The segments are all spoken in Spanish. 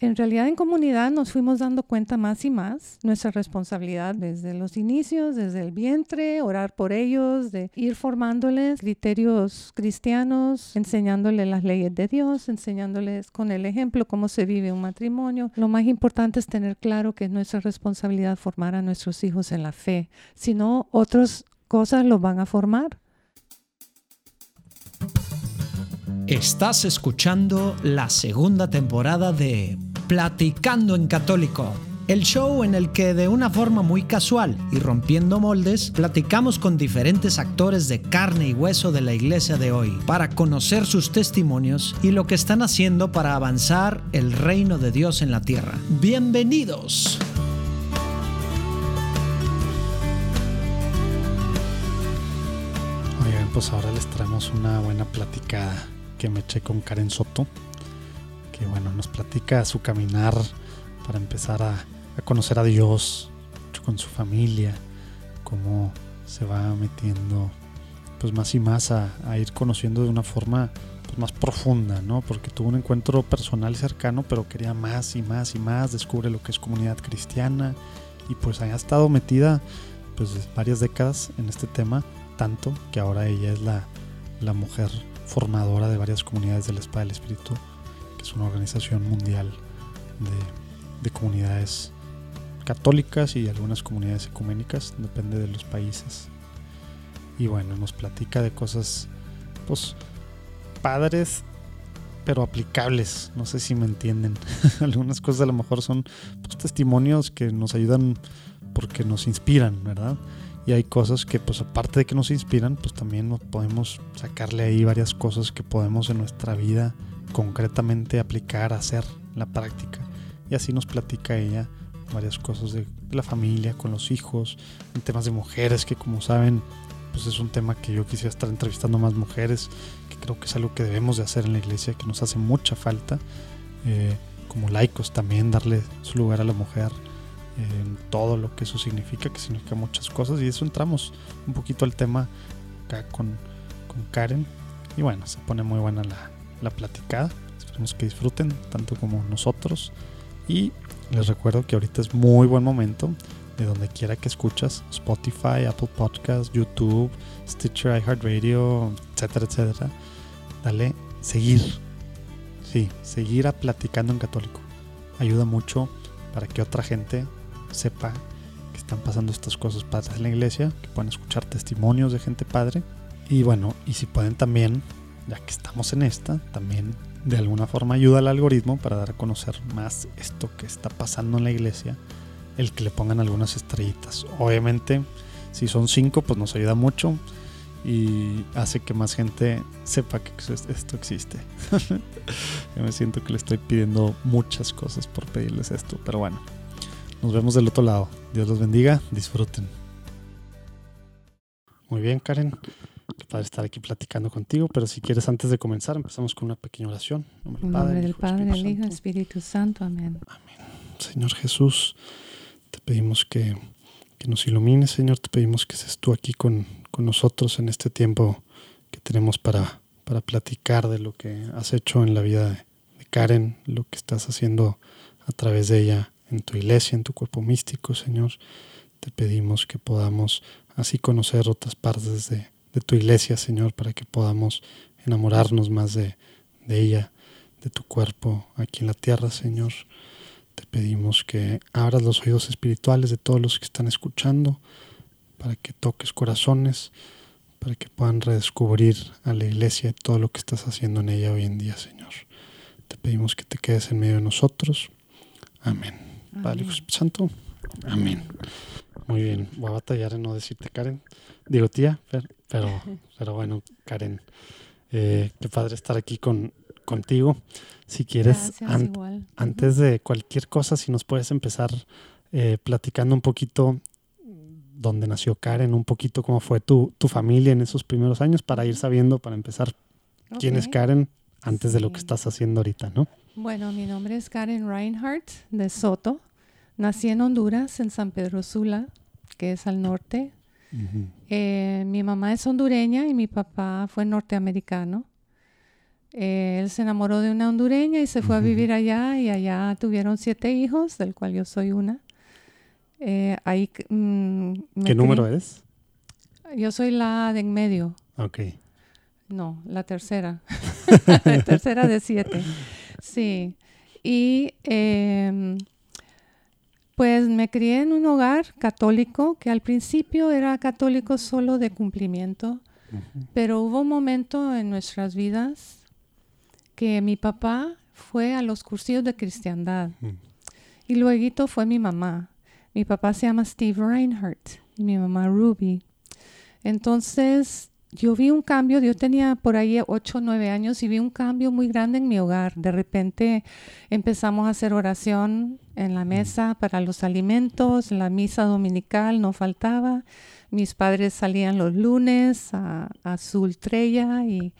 en realidad en comunidad nos fuimos dando cuenta más y más nuestra responsabilidad desde los inicios, desde el vientre, orar por ellos, de ir formándoles criterios cristianos, enseñándoles las leyes de Dios, enseñándoles con el ejemplo cómo se vive un matrimonio. Lo más importante es tener claro que es nuestra responsabilidad formar a nuestros hijos en la fe, si no otras cosas los van a formar. Estás escuchando la segunda temporada de Platicando en Católico, el show en el que de una forma muy casual y rompiendo moldes, platicamos con diferentes actores de carne y hueso de la iglesia de hoy para conocer sus testimonios y lo que están haciendo para avanzar el reino de Dios en la tierra. Bienvenidos. Oigan, pues ahora les traemos una buena platicada que me eché con Karen Soto, que bueno, nos platica su caminar para empezar a, conocer a Dios con su familia, cómo se va metiendo pues más y más a, ir conociendo de una forma pues, más profunda, ¿no? Porque tuvo un encuentro personal cercano, pero quería más y más y más, descubre lo que es comunidad cristiana y pues ha estado metida pues varias décadas en este tema, tanto que ahora ella es la, la mujer formadora de varias comunidades del Espada del Espíritu, es una organización mundial de, comunidades católicas y algunas comunidades ecuménicas, depende de los países. Y bueno, nos platica de cosas, pues, padres, pero aplicables. No sé si me entienden. Algunas cosas a lo mejor son pues, testimonios que nos ayudan porque nos inspiran, ¿verdad? y hay cosas que pues aparte de que nos inspiran pues también podemos sacarle ahí varias cosas que podemos en nuestra vida concretamente aplicar, hacer la práctica y así nos platica ella varias cosas de la familia, con los hijos, en temas de mujeres que como saben pues es un tema que yo quisiera estar entrevistando más mujeres, que creo que es algo que debemos de hacer en la iglesia, que nos hace mucha falta, eh, como laicos también darle su lugar a la mujer, en todo lo que eso significa, que significa muchas cosas. Y eso entramos un poquito al tema acá con, con Karen. Y bueno, se pone muy buena la, la platicada. Esperemos que disfruten tanto como nosotros. Y les recuerdo que ahorita es muy buen momento de donde quiera que escuchas, Spotify, Apple Podcasts, YouTube, Stitcher, iHeartRadio, etcétera, etcétera. Dale seguir. Sí, seguir a Platicando en Católico. Ayuda mucho para que otra gente sepa que están pasando estas cosas padres en la iglesia, que puedan escuchar testimonios de gente padre. Y bueno, y si pueden también, ya que estamos en esta, también de alguna forma ayuda al algoritmo para dar a conocer más esto que está pasando en la iglesia, el que le pongan algunas estrellitas. Obviamente, si son cinco, pues nos ayuda mucho y hace que más gente sepa que esto existe. Yo me siento que le estoy pidiendo muchas cosas por pedirles esto, pero bueno, nos vemos del otro lado. Dios los bendiga. Disfruten. Muy bien, Karen. Qué padre estar aquí platicando contigo, pero si quieres, antes de comenzar, empezamos con una pequeña oración. En nombre del Padre, del Padre, el Hijo, Espíritu Santo. Amén. Amén. Señor Jesús, te pedimos que, que nos ilumines, Señor. Te pedimos que estés tú aquí con, con nosotros en este tiempo que tenemos para, para platicar de lo que has hecho en la vida de, de Karen, lo que estás haciendo a través de ella en tu iglesia, en tu cuerpo místico, Señor. Te pedimos que podamos así conocer otras partes de, tu iglesia, Señor, para que podamos enamorarnos más de, de ella, de tu cuerpo aquí en la tierra, Señor. Te pedimos que abras los oídos espirituales de todos los que están escuchando, para que toques corazones, para que puedan redescubrir a la iglesia y todo lo que estás haciendo en ella hoy en día, Señor. Te pedimos que te quedes en medio de nosotros. Amén. Padre, Santo. Amén. Muy bien. Voy a batallar en no decirte Karen. Digo tía, pero, pero bueno, Karen. Eh, qué padre estar aquí con, contigo. Si quieres, antes de cualquier cosa, si nos puedes empezar eh, platicando un poquito dónde nació Karen, un poquito cómo fue tu, tu familia en esos primeros años, para ir sabiendo, para empezar, quién es Karen antes de lo que estás haciendo ahorita, ¿no? Bueno, mi nombre es Karen Reinhardt de Soto. Nací en Honduras, en San Pedro Sula, que es al norte. Eh, mi mamá es hondureña y mi papá fue norteamericano. Eh, él se enamoró de una hondureña y se fue a vivir allá y allá tuvieron siete hijos, del cual yo soy una. Eh, ahí, mm, ¿Qué número es? Yo soy la de en medio. Ok. No, la tercera. la tercera de siete. Sí. Y em, pues me crié en un hogar católico que al principio era católico solo de cumplimiento, pero hubo un momento en nuestras vidas que mi papá fue a los cursillos de cristiandad Mm. y luego fue mi mamá. Mi papá se llama Steve Reinhardt y mi mamá Ruby. Entonces, yo vi un cambio, yo tenía por ahí 8 o 9 años y vi un cambio muy grande en mi hogar. De repente empezamos a hacer oración en la mesa para los alimentos, la misa dominical no faltaba. Mis padres salían los lunes a, a su y,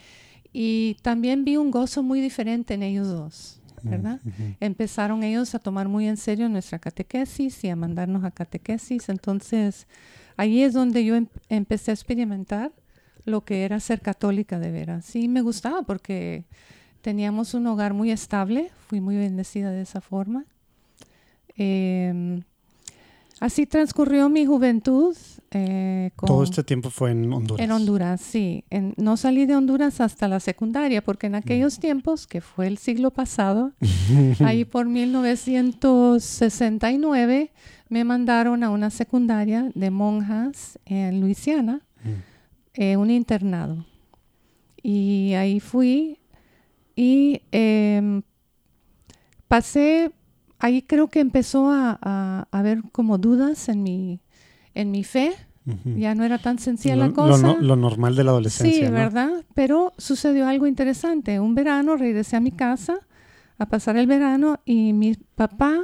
y también vi un gozo muy diferente en ellos dos, ¿verdad? Ujú. empezaron ellos a tomar muy en serio nuestra catequesis y a mandarnos a catequesis. Entonces, ahí es donde yo em- empecé a experimentar lo que era ser católica de veras. Sí, me gustaba porque teníamos un hogar muy estable, fui muy bendecida de esa forma. Em, así transcurrió mi juventud. eh, con- Todo este tiempo fue en Honduras. en Honduras, sí. En- no salí de Honduras hasta la secundaria, porque en aquellos tiempos, que fue el siglo pasado, ahí por 1969, me mandaron a una secundaria de monjas en Luisiana, Mm. eh, un internado. Y ahí fui y em, pasé, ahí creo que empezó a, a- a haber como dudas en mi, en mi fe. Ya no era tan sencilla lo, la cosa. lo normal de la adolescencia. Sí, ¿no? ¿verdad? Pero sucedió algo interesante. Un verano regresé a mi casa a pasar el verano y mi papá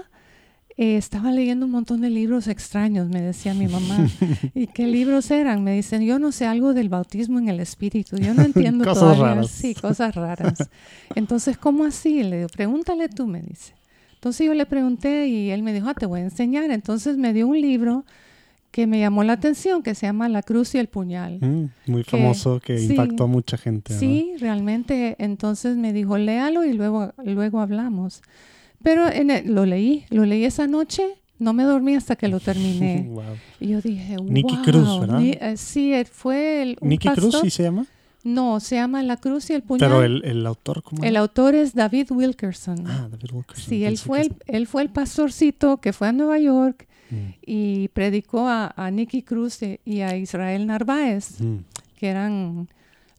eh, estaba leyendo un montón de libros extraños, me decía mi mamá. ¿Y qué libros eran? Me dicen, yo no sé algo del bautismo en el espíritu. Yo no entiendo Cosas todavía. raras. Sí, cosas raras. Entonces, ¿cómo así? Le digo, pregúntale tú, me dice. Entonces yo le pregunté y él me dijo, ah, te voy a enseñar. Entonces me dio un libro que me llamó la atención, que se llama La Cruz y el Puñal. Mm, muy que- famoso que sí. impactó a mucha gente. Sí, realmente. Entonces me dijo, léalo y luego, luego hablamos. Pero en el- lo leí, lo leí esa noche, no me dormí hasta que lo terminé. Wow. y yo dije, wow. Nicky Cruz, ¿verdad? Ni- eh, sí, fue el, un ¿Nicky Cruz sí se llama? No, se llama La Cruz y el Puñal. Pero el, el autor, ¿cómo El era? autor es David Wilkerson. Ah, David Wilkerson. sí, él fue, que el, él fue el pastorcito que fue a Nueva York Mm, y predicó a, a Nicky Cruz y- a Israel Narváez, mm, que eran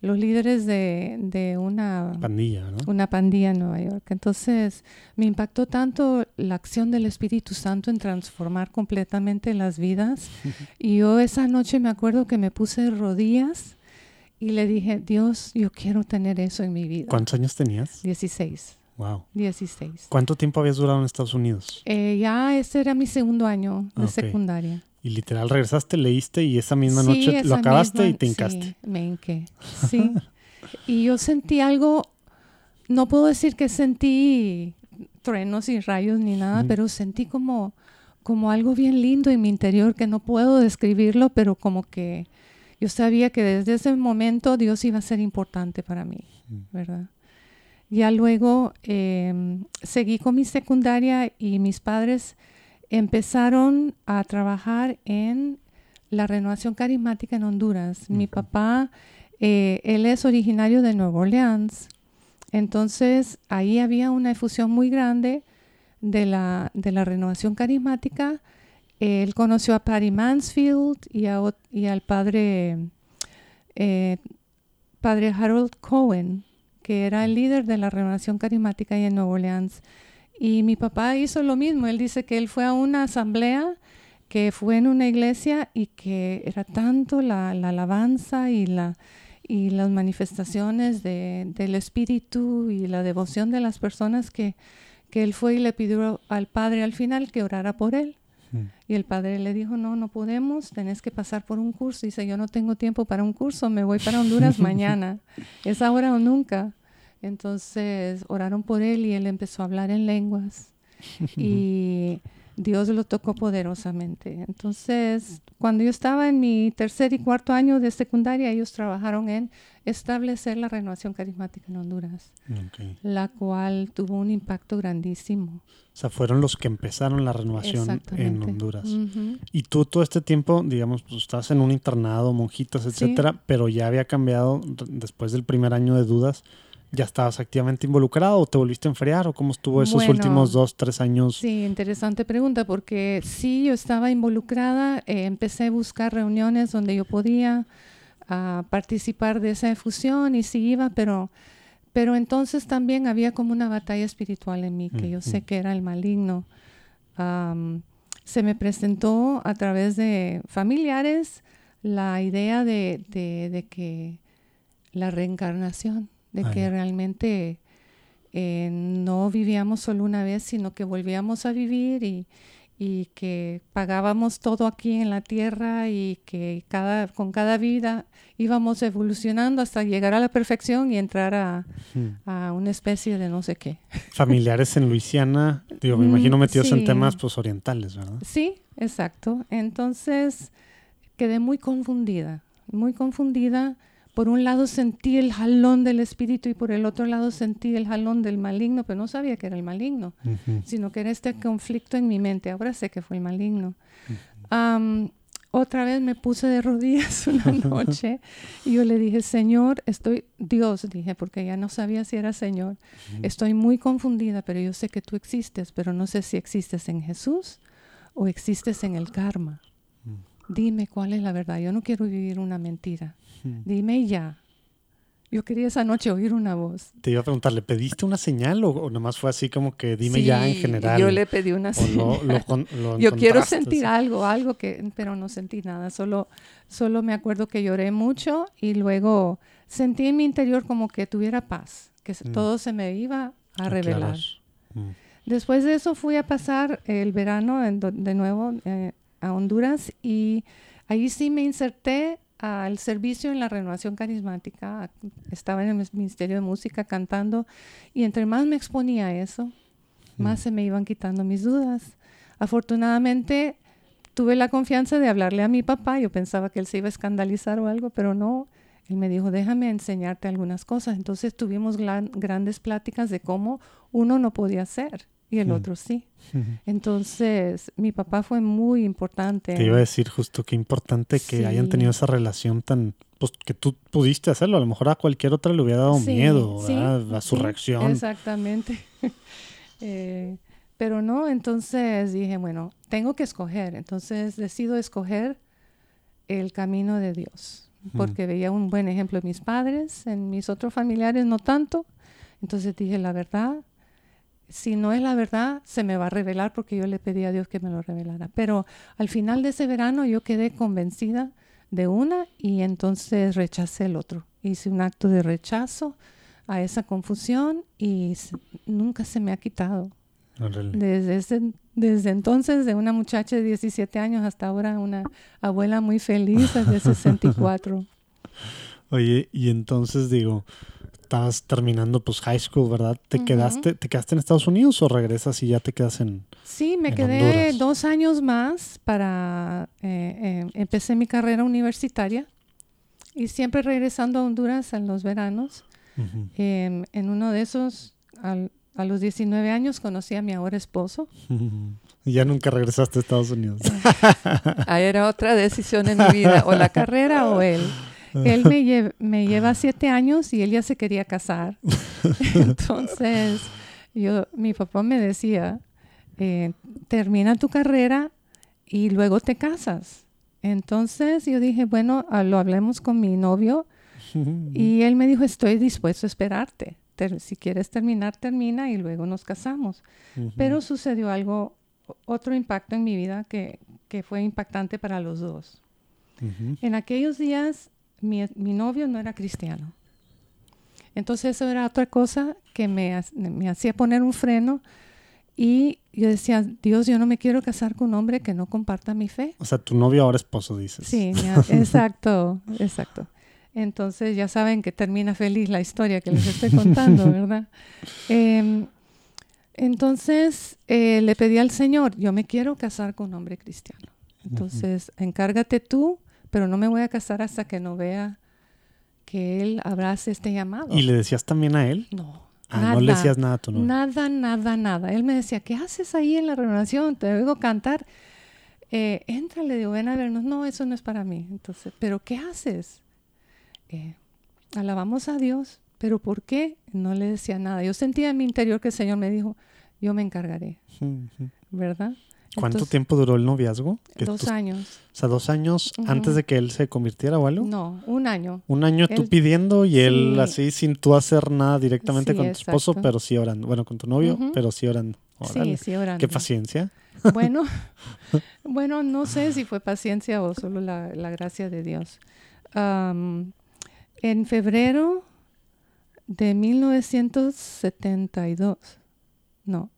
los líderes de, de una pandilla, ¿no? una pandilla en Nueva York. Entonces, me impactó tanto la acción del Espíritu Santo en transformar completamente las vidas. Y yo esa noche me acuerdo que me puse rodillas y le dije, Dios, yo quiero tener eso en mi vida. ¿Cuántos años tenías? 16, Wow. 16. ¿Cuánto tiempo habías durado en Estados Unidos? Eh, ya ese era mi segundo año de Ok. secundaria. Y literal regresaste, leíste y esa misma Sí, noche lo esa acabaste misma- y te hincaste. Sí, me hinqué. Sí. y yo sentí algo, no puedo decir que sentí truenos y rayos ni nada, Ujú. pero sentí como, como algo bien lindo en mi interior que no puedo describirlo, pero como que yo sabía que desde ese momento Dios iba a ser importante para mí, Mm. ¿verdad? Ya luego em, seguí con mi secundaria y mis padres empezaron a trabajar en la renovación carismática en Honduras. Mi papá, eh, él es originario de Nueva Orleans, entonces ahí había una efusión muy grande de la, de la renovación carismática. Él conoció a Patty Mansfield y, a y al padre, eh, padre Harold Cohen, que era el líder de la renovación carismática ahí en Nueva Orleans. Y mi papá hizo lo mismo. Él dice que él fue a una asamblea que fue en una iglesia y que era tanto la, la alabanza y, la, y las manifestaciones de- del espíritu y la devoción de las personas que, que él fue y le pidió al padre al final que orara por él. Y el padre le dijo, no, no podemos, tenés que pasar por un curso. Dice, yo no tengo tiempo para un curso, me voy para Honduras mañana. Es ahora o nunca. Entonces oraron por él y él empezó a hablar en lenguas. Y Dios lo tocó poderosamente. Entonces, cuando yo estaba en mi tercer y cuarto año de secundaria, ellos trabajaron en establecer la renovación carismática en Honduras, la cual tuvo un impacto grandísimo. O sea, fueron los que empezaron la renovación en Honduras. Y tú todo este tiempo, digamos, pues estás en un internado, monjitas, etcétera, pero ya había cambiado después del primer año de dudas ¿Ya estabas activamente involucrado o te volviste a enfriar o cómo estuvo esos últimos dos, tres años? Sí, interesante pregunta porque sí, yo estaba involucrada, eh, empecé a buscar reuniones donde yo podía ah, participar de esa efusión y sí iba, pero, pero entonces también había como una batalla espiritual en mí, que yo sé que era el maligno. se me presentó a través de familiares la idea de, de, de que la reencarnación de que realmente eh, no vivíamos solo una vez, sino que volvíamos a vivir y, que pagábamos todo aquí en la tierra y que cada, con cada vida íbamos evolucionando hasta llegar a la perfección y entrar a, una especie de no sé qué. Familiares en Luisiana, digo, me imagino mm, metidos en temas pues orientales, ¿verdad? Sí, exacto. Entonces quedé muy confundida, muy confundida por un lado sentí el jalón del espíritu y por el otro lado sentí el jalón del maligno, pero no sabía que era el maligno, sino que era este conflicto en mi mente. Ahora sé que fue el maligno. otra vez me puse de rodillas una noche y yo le dije, Señor, estoy, Dios, dije, porque ya no sabía si era Señor, estoy muy confundida, pero yo sé que tú existes, pero no sé si existes en Jesús o existes en el karma. Dime cuál es la verdad, yo no quiero vivir una mentira. Dime ya. Yo quería esa noche oír una voz. Te iba a preguntar, ¿le pediste una señal o, nomás fue así como que dime ya en general? Yo le pedí una señal. yo quiero sentir algo, algo que, pero no sentí nada. Solo, solo me acuerdo que lloré mucho y luego sentí en mi interior como que tuviera paz, que mm. todo se me iba a revelar. Mm. Después de eso fui a pasar el verano de nuevo eh, a Honduras y ahí sí me inserté al servicio en la renovación carismática. Estaba en el Ministerio de Música cantando y entre más me exponía a eso, más mm. se me iban quitando mis dudas. Afortunadamente tuve la confianza de hablarle a mi papá. Yo pensaba que él se iba a escandalizar o algo, pero no. Él me dijo, déjame enseñarte algunas cosas. Entonces tuvimos grandes pláticas de cómo uno no podía ser y el otro sí. Entonces, mi papá fue muy importante. Te iba a decir justo qué importante que hayan tenido esa relación tan, pues que tú pudiste hacerlo. A lo mejor a cualquier otra le hubiera dado miedo a su reacción. Exactamente. Eh, pero no, entonces dije, bueno, tengo que escoger. Entonces decido escoger el camino de Dios, porque veía un buen ejemplo en mis padres, en mis otros familiares no tanto. Entonces dije, la verdad, si no es la verdad, se me va a revelar porque yo le pedí a Dios que me lo revelara. Pero al final de ese verano yo quedé convencida de una y entonces rechacé el otro. Hice un acto de rechazo a esa confusión y nunca se me ha quitado. Desde, desde entonces, de una muchacha de 17 años hasta ahora, una abuela muy feliz de 64. Oye, y entonces digo, estabas terminando pues high school, ¿verdad? ¿Te quedaste te quedaste en Estados Unidos o regresas y ya te quedas en Sí, me quedé dos años más para eh, eh, empecé mi carrera universitaria y siempre regresando a Honduras en los veranos. Em, en uno de esos, a los 19 años, conocí a mi ahora esposo. Y ya nunca regresaste a Estados Unidos. Ahí era otra decisión en mi vida, o la carrera o él. Él me, me lleva siete años y él ya se quería casar. Entonces, yo, mi papá me decía, eh, termina tu carrera y luego te casas. Entonces yo dije, bueno, ah, lo hablemos con mi novio y él me dijo, estoy dispuesto a esperarte. si quieres terminar, termina y luego nos casamos. Pero sucedió algo, otro impacto en mi vida que, que fue impactante para los dos. En aquellos días mi, novio no era cristiano. Entonces eso era otra cosa que me, me, hacía poner un freno y yo decía, Dios, yo no me quiero casar con un hombre que no comparta mi fe. O sea, tu novio ahora esposo, dices. Sí, exacto, exacto. Entonces ya saben que termina feliz la historia que les estoy contando, ¿verdad? Em, Entonces eh, le pedí al Señor, yo me quiero casar con un hombre cristiano. Entonces, encárgate tú, pero no me voy a casar hasta que no vea que él abrace este llamado. ¿Y le decías también a él? No. Ah, nada, no le decías nada a tu novio. Nada, nada, nada. Él me decía, ¿qué haces ahí en la renovación? Te oigo cantar. Eh, Éntrale, digo, ven a vernos. No, eso no es para mí. Entonces, ¿pero qué haces? Eh, alabamos a Dios. ¿Pero por qué? No le decía nada. Yo sentía en mi interior que el Señor me dijo, yo me encargaré. ¿verdad? ¿Cuánto Entonces, tiempo duró el noviazgo? Dos tú- años. O sea, dos años antes de que él se convirtiera o algo. No, un año. Un año tú pidiendo y él Sí. así sin tú hacer nada directamente Sí, con tu esposo, pero sí orando. Bueno, con tu novio, pero sí orando. Sí, sí, orando. Qué paciencia. Bueno, bueno, no sé si fue paciencia o solo la, la gracia de Dios. En febrero de 1972, no,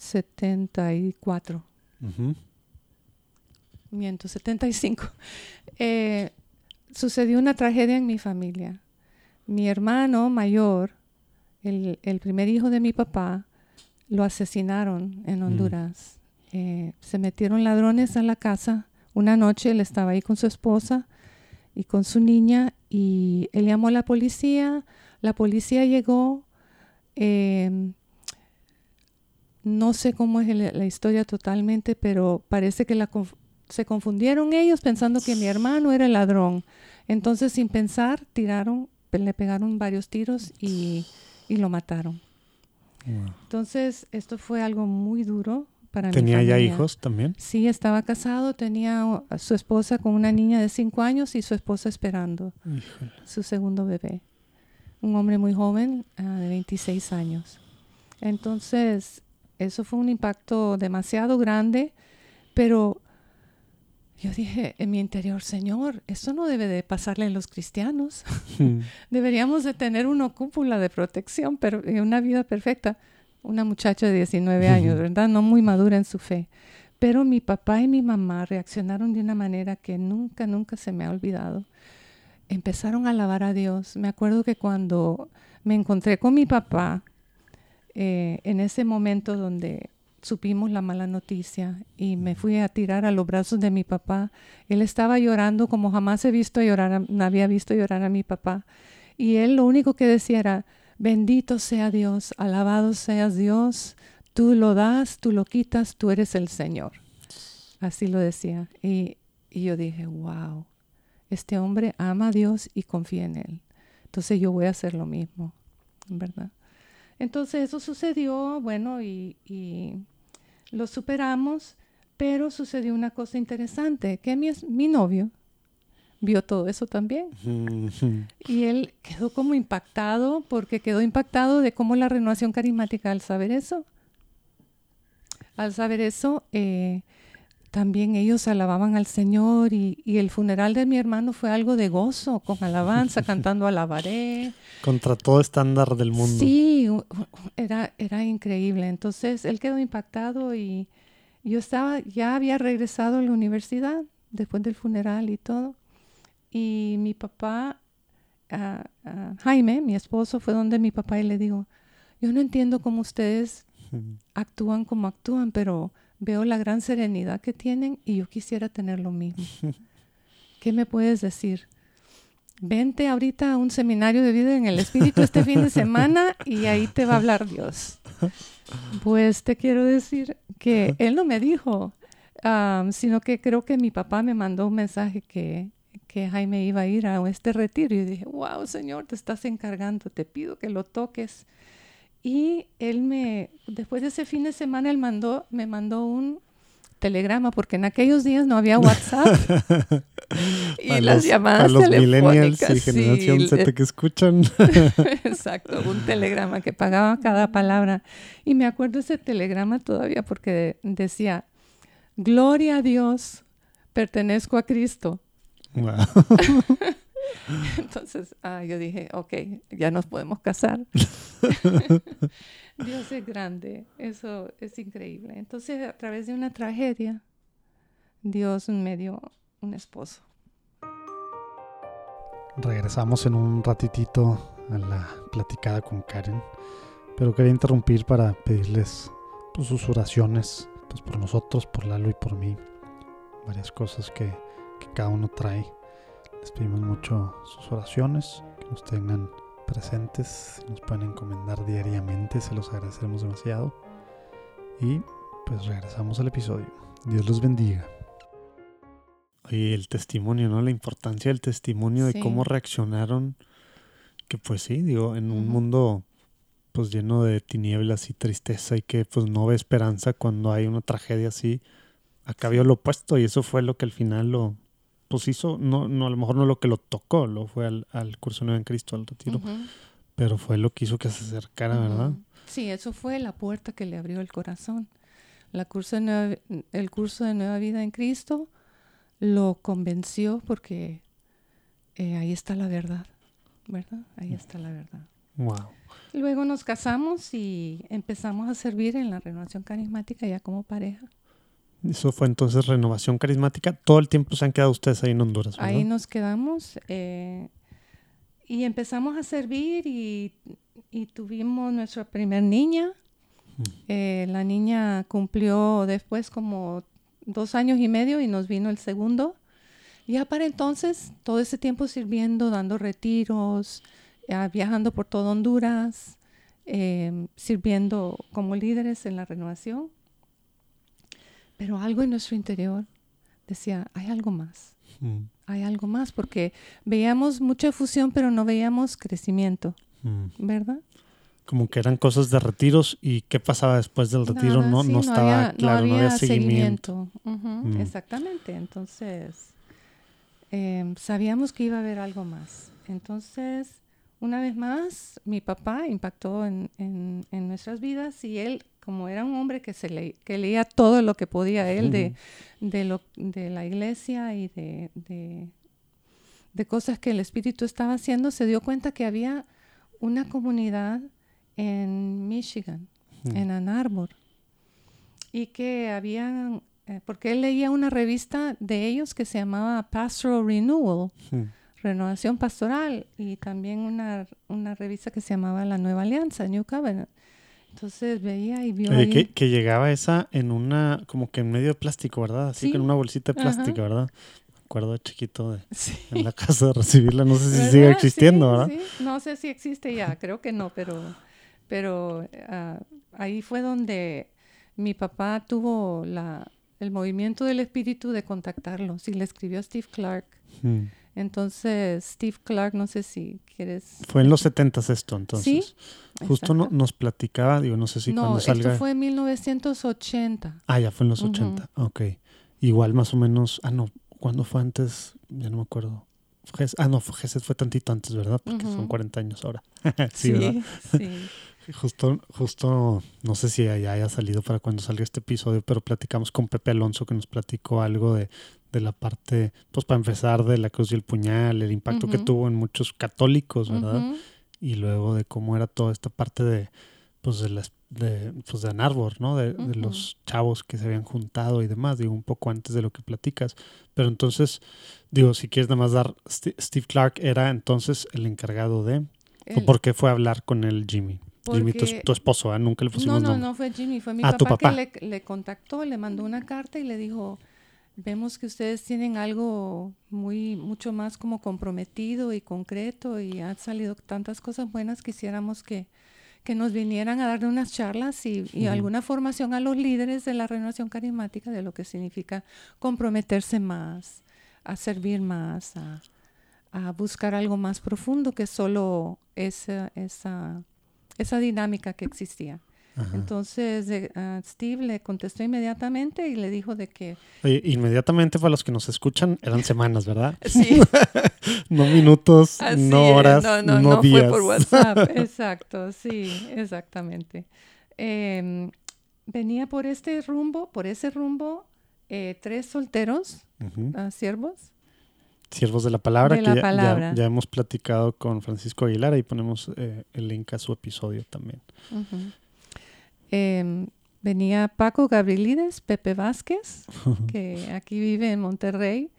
74, Ujú. miento, 75, eh, sucedió una tragedia en mi familia. Mi hermano mayor, el, el primer hijo de mi papá, lo asesinaron en Honduras. Eh, se metieron ladrones a la casa. Una noche él estaba ahí con su esposa y con su niña y él llamó a la policía. La policía llegó. eh, no sé cómo es el- la historia totalmente, pero parece que la conf- se confundieron ellos pensando que mi hermano era el ladrón. Entonces, sin pensar, tiraron, le pegaron varios tiros y, y lo mataron. Wow. Entonces, esto fue algo muy duro para mi ¿Tenía ya hijos también? Sí, estaba casado, tenía a su esposa con una niña de cinco años y su esposa esperando Híjole. su segundo bebé. Un hombre muy joven, ah, de 26 años. Entonces, eso fue un impacto demasiado grande, pero yo dije en mi interior, Señor, esto no debe de pasarle a los cristianos. Mm. Deberíamos de tener una cúpula de protección, pero una vida perfecta. Una muchacha de 19 años. ¿verdad? No muy madura en su fe. Pero mi papá y mi mamá reaccionaron de una manera que nunca, nunca se me ha olvidado. Empezaron a alabar a Dios. Me acuerdo que cuando me encontré con mi papá, eh, en ese momento donde supimos la mala noticia y me fui a tirar a los brazos de mi papá, él estaba llorando como jamás he visto llorar, no había visto llorar a mi papá. Y él lo único que decía era, bendito sea Dios, alabado seas Dios, tú lo das, tú lo quitas, tú eres el Señor. Así lo decía. Y, y yo dije, wow, este hombre ama a Dios y confía en Él. Entonces yo voy a hacer lo mismo, ¿verdad? Entonces eso sucedió, bueno, y, y lo superamos, pero sucedió una cosa interesante, que mi, novio vio todo eso también. Y él quedó como impactado, porque quedó impactado de cómo la renovación carismática, al saber eso, al saber eso, eh, también ellos alababan al Señor y, y el funeral de mi hermano fue algo de gozo, con alabanza, cantando alabaré. Contra todo estándar del mundo. Sí, era, era increíble. Entonces él quedó impactado y yo estaba, ya había regresado a la universidad después del funeral y todo. Y mi papá, ah, Jaime, mi esposo, fue donde mi papá y le digo, yo no entiendo cómo ustedes actúan como actúan, pero veo la gran serenidad que tienen y yo quisiera tener lo mismo. ¿Qué me puedes decir? Vente ahorita a un seminario de vida en el Espíritu este fin de semana y ahí te va a hablar Dios. Pues te quiero decir que él no me dijo, sino que creo que mi papá me mandó un mensaje que, que Jaime iba a ir a este retiro y dije, wow, Señor, te estás encargando, te pido que lo toques. Y él me, después de ese fin de semana, él mandó, me mandó un telegrama, porque en aquellos días no había WhatsApp. y las los- llamadas a los millennials y generación sí, Z que escuchan. Exacto, un telegrama que pagaba cada palabra. Y me acuerdo ese telegrama todavía porque decía, Gloria a Dios, pertenezco a Cristo. Wow. Entonces, ah, yo dije, ok, ya nos podemos casar. Dios es grande, eso es increíble. Entonces, a través de una tragedia, Dios me dio un esposo. Regresamos en un ratitito a la platicada con Karen. Pero quería interrumpir para pedirles pues, sus oraciones, pues por nosotros, por Lalo y por mí. Varias cosas que, que cada uno trae. Les pedimos mucho sus oraciones, que nos tengan presentes, nos pueden encomendar diariamente, se los agradeceremos demasiado. Y pues regresamos al episodio. Dios los bendiga. Y el testimonio, ¿no? La importancia del testimonio de cómo reaccionaron. Que pues sí, digo, en un mundo pues lleno de tinieblas y tristeza y que pues no ve esperanza cuando hay una tragedia así. Acá vio lo opuesto y eso fue lo que al final lo pues hizo, no, no a lo mejor no lo que lo tocó, lo fue al, al curso nuevo en Cristo, al retiro, pero fue lo que hizo que se acercara, ¿verdad? Sí, eso fue la puerta que le abrió el corazón. La curso de nueva- el curso de Nueva Vida en Cristo lo convenció porque eh, ahí está la verdad, ¿verdad? Ahí está la verdad. Wow. Luego nos casamos y empezamos a servir en la renovación carismática ya como pareja. Eso fue entonces renovación carismática. Todo el tiempo se han quedado ustedes ahí en Honduras, ¿verdad? Ahí nos quedamos eh, y empezamos a servir y, y tuvimos nuestra primer niña. Mm. Eh, la niña cumplió después como dos años y medio y nos vino el segundo. Ya para entonces, todo ese tiempo sirviendo, dando retiros, eh, viajando por todo Honduras, eh, sirviendo como líderes en la renovación. Pero algo en nuestro interior decía, hay algo más Mm, hay algo más, porque veíamos mucha fusión, pero no veíamos crecimiento, mm. ¿verdad? Como que eran cosas de retiros y qué pasaba después del retiro Nada, no, sí, no estaba había- claro, no había, seguimiento. Ujú, Mm. Exactamente, entonces em, sabíamos que iba a haber algo más. Entonces, una vez más, mi papá impactó en, en- en nuestras vidas y él, como era un hombre que, se le- que leía todo lo que podía él de, de, lo, de la iglesia y de, de, de cosas que el Espíritu estaba haciendo, se dio cuenta que había una comunidad en Michigan, en Ann Arbor, y que habían, eh, porque él leía una revista de ellos que se llamaba Pastoral Renewal. Renovación Pastoral, y también una, una revista que se llamaba La Nueva Alianza, New Covenant. Entonces veía y vio Oye, ahí- que, que llegaba esa en una, como que en medio de plástico, ¿verdad? Así Sí. que en una bolsita de Ajá. plástica, ¿verdad? Me acuerdo de chiquito de, Sí. en la casa de recibirla. No sé si ¿Verdad? sigue existiendo, Sí, ¿verdad? sí. No sé si existe ya, creo que no, pero, pero ah, ahí fue donde mi papá tuvo la, el movimiento del espíritu de contactarlos y le escribió a Steve Clark. Mm. Entonces, Steve Clark, no sé si quieres... Fue en los setentas esto, entonces. Justo no- Exacto. nos platicaba, digo, no sé si no, cuando salga. esto fue en 1980. Ah, ya fue en los Ujú. 80. Ok. Igual más o menos. Ah, no. ¿Cuándo fue antes? Ya no me acuerdo. Ah, no, fue- Gesed fue tantito antes, ¿verdad? Porque son Ujú. 40 años ahora. sí, ¿verdad? sí. Justo, justo, no sé si ya haya salido para cuando salga este episodio, pero platicamos con Pepe Alonso que nos platicó algo de, de la parte, pues para empezar, de la cruz y el puñal, el impacto que Ujú. tuvo en muchos católicos, ¿verdad? Y luego de cómo era toda esta parte de pues de las de pues de Ann Arbor, ¿no? De, de los chavos que se habían juntado y demás, digo un poco antes de lo que platicas, pero entonces digo si quieres nada más dar St- Steve Clark era entonces el encargado de El- por qué fue a hablar con él Jimmy. Jimmy tu, tu esposo, ¿ah? nunca le No, pusimos no, nombre. no fue Jimmy, fue mi Ah, tu papá, papá. que le, le contactó, le mandó una carta y le dijo, vemos que ustedes tienen algo muy, mucho más como comprometido y concreto y han salido tantas cosas buenas, quisiéramos que, que nos vinieran a dar unas charlas y, alguna formación a los líderes de la renovación carismática de lo que significa comprometerse más, a servir más, a, a buscar algo más profundo que solo esa, esa, esa dinámica que existía. Ajá. Entonces eh, a Steve le contestó inmediatamente y le dijo de que Oye, inmediatamente para los que nos escuchan eran semanas, ¿verdad? sí, No minutos, así no es, horas, no, no, no, no días. fue por WhatsApp, exacto, sí, exactamente. Em, venía por este rumbo, por ese rumbo, eh, tres solteros, ah, siervos, Siervos de la Palabra, De que la ya- palabra. ya hemos platicado con Francisco Aguilar, ahí ponemos eh, el link a su episodio también. Ujú. Em, venía Paco Gabrielides, Pepe Vázquez, que aquí vive en Monterrey,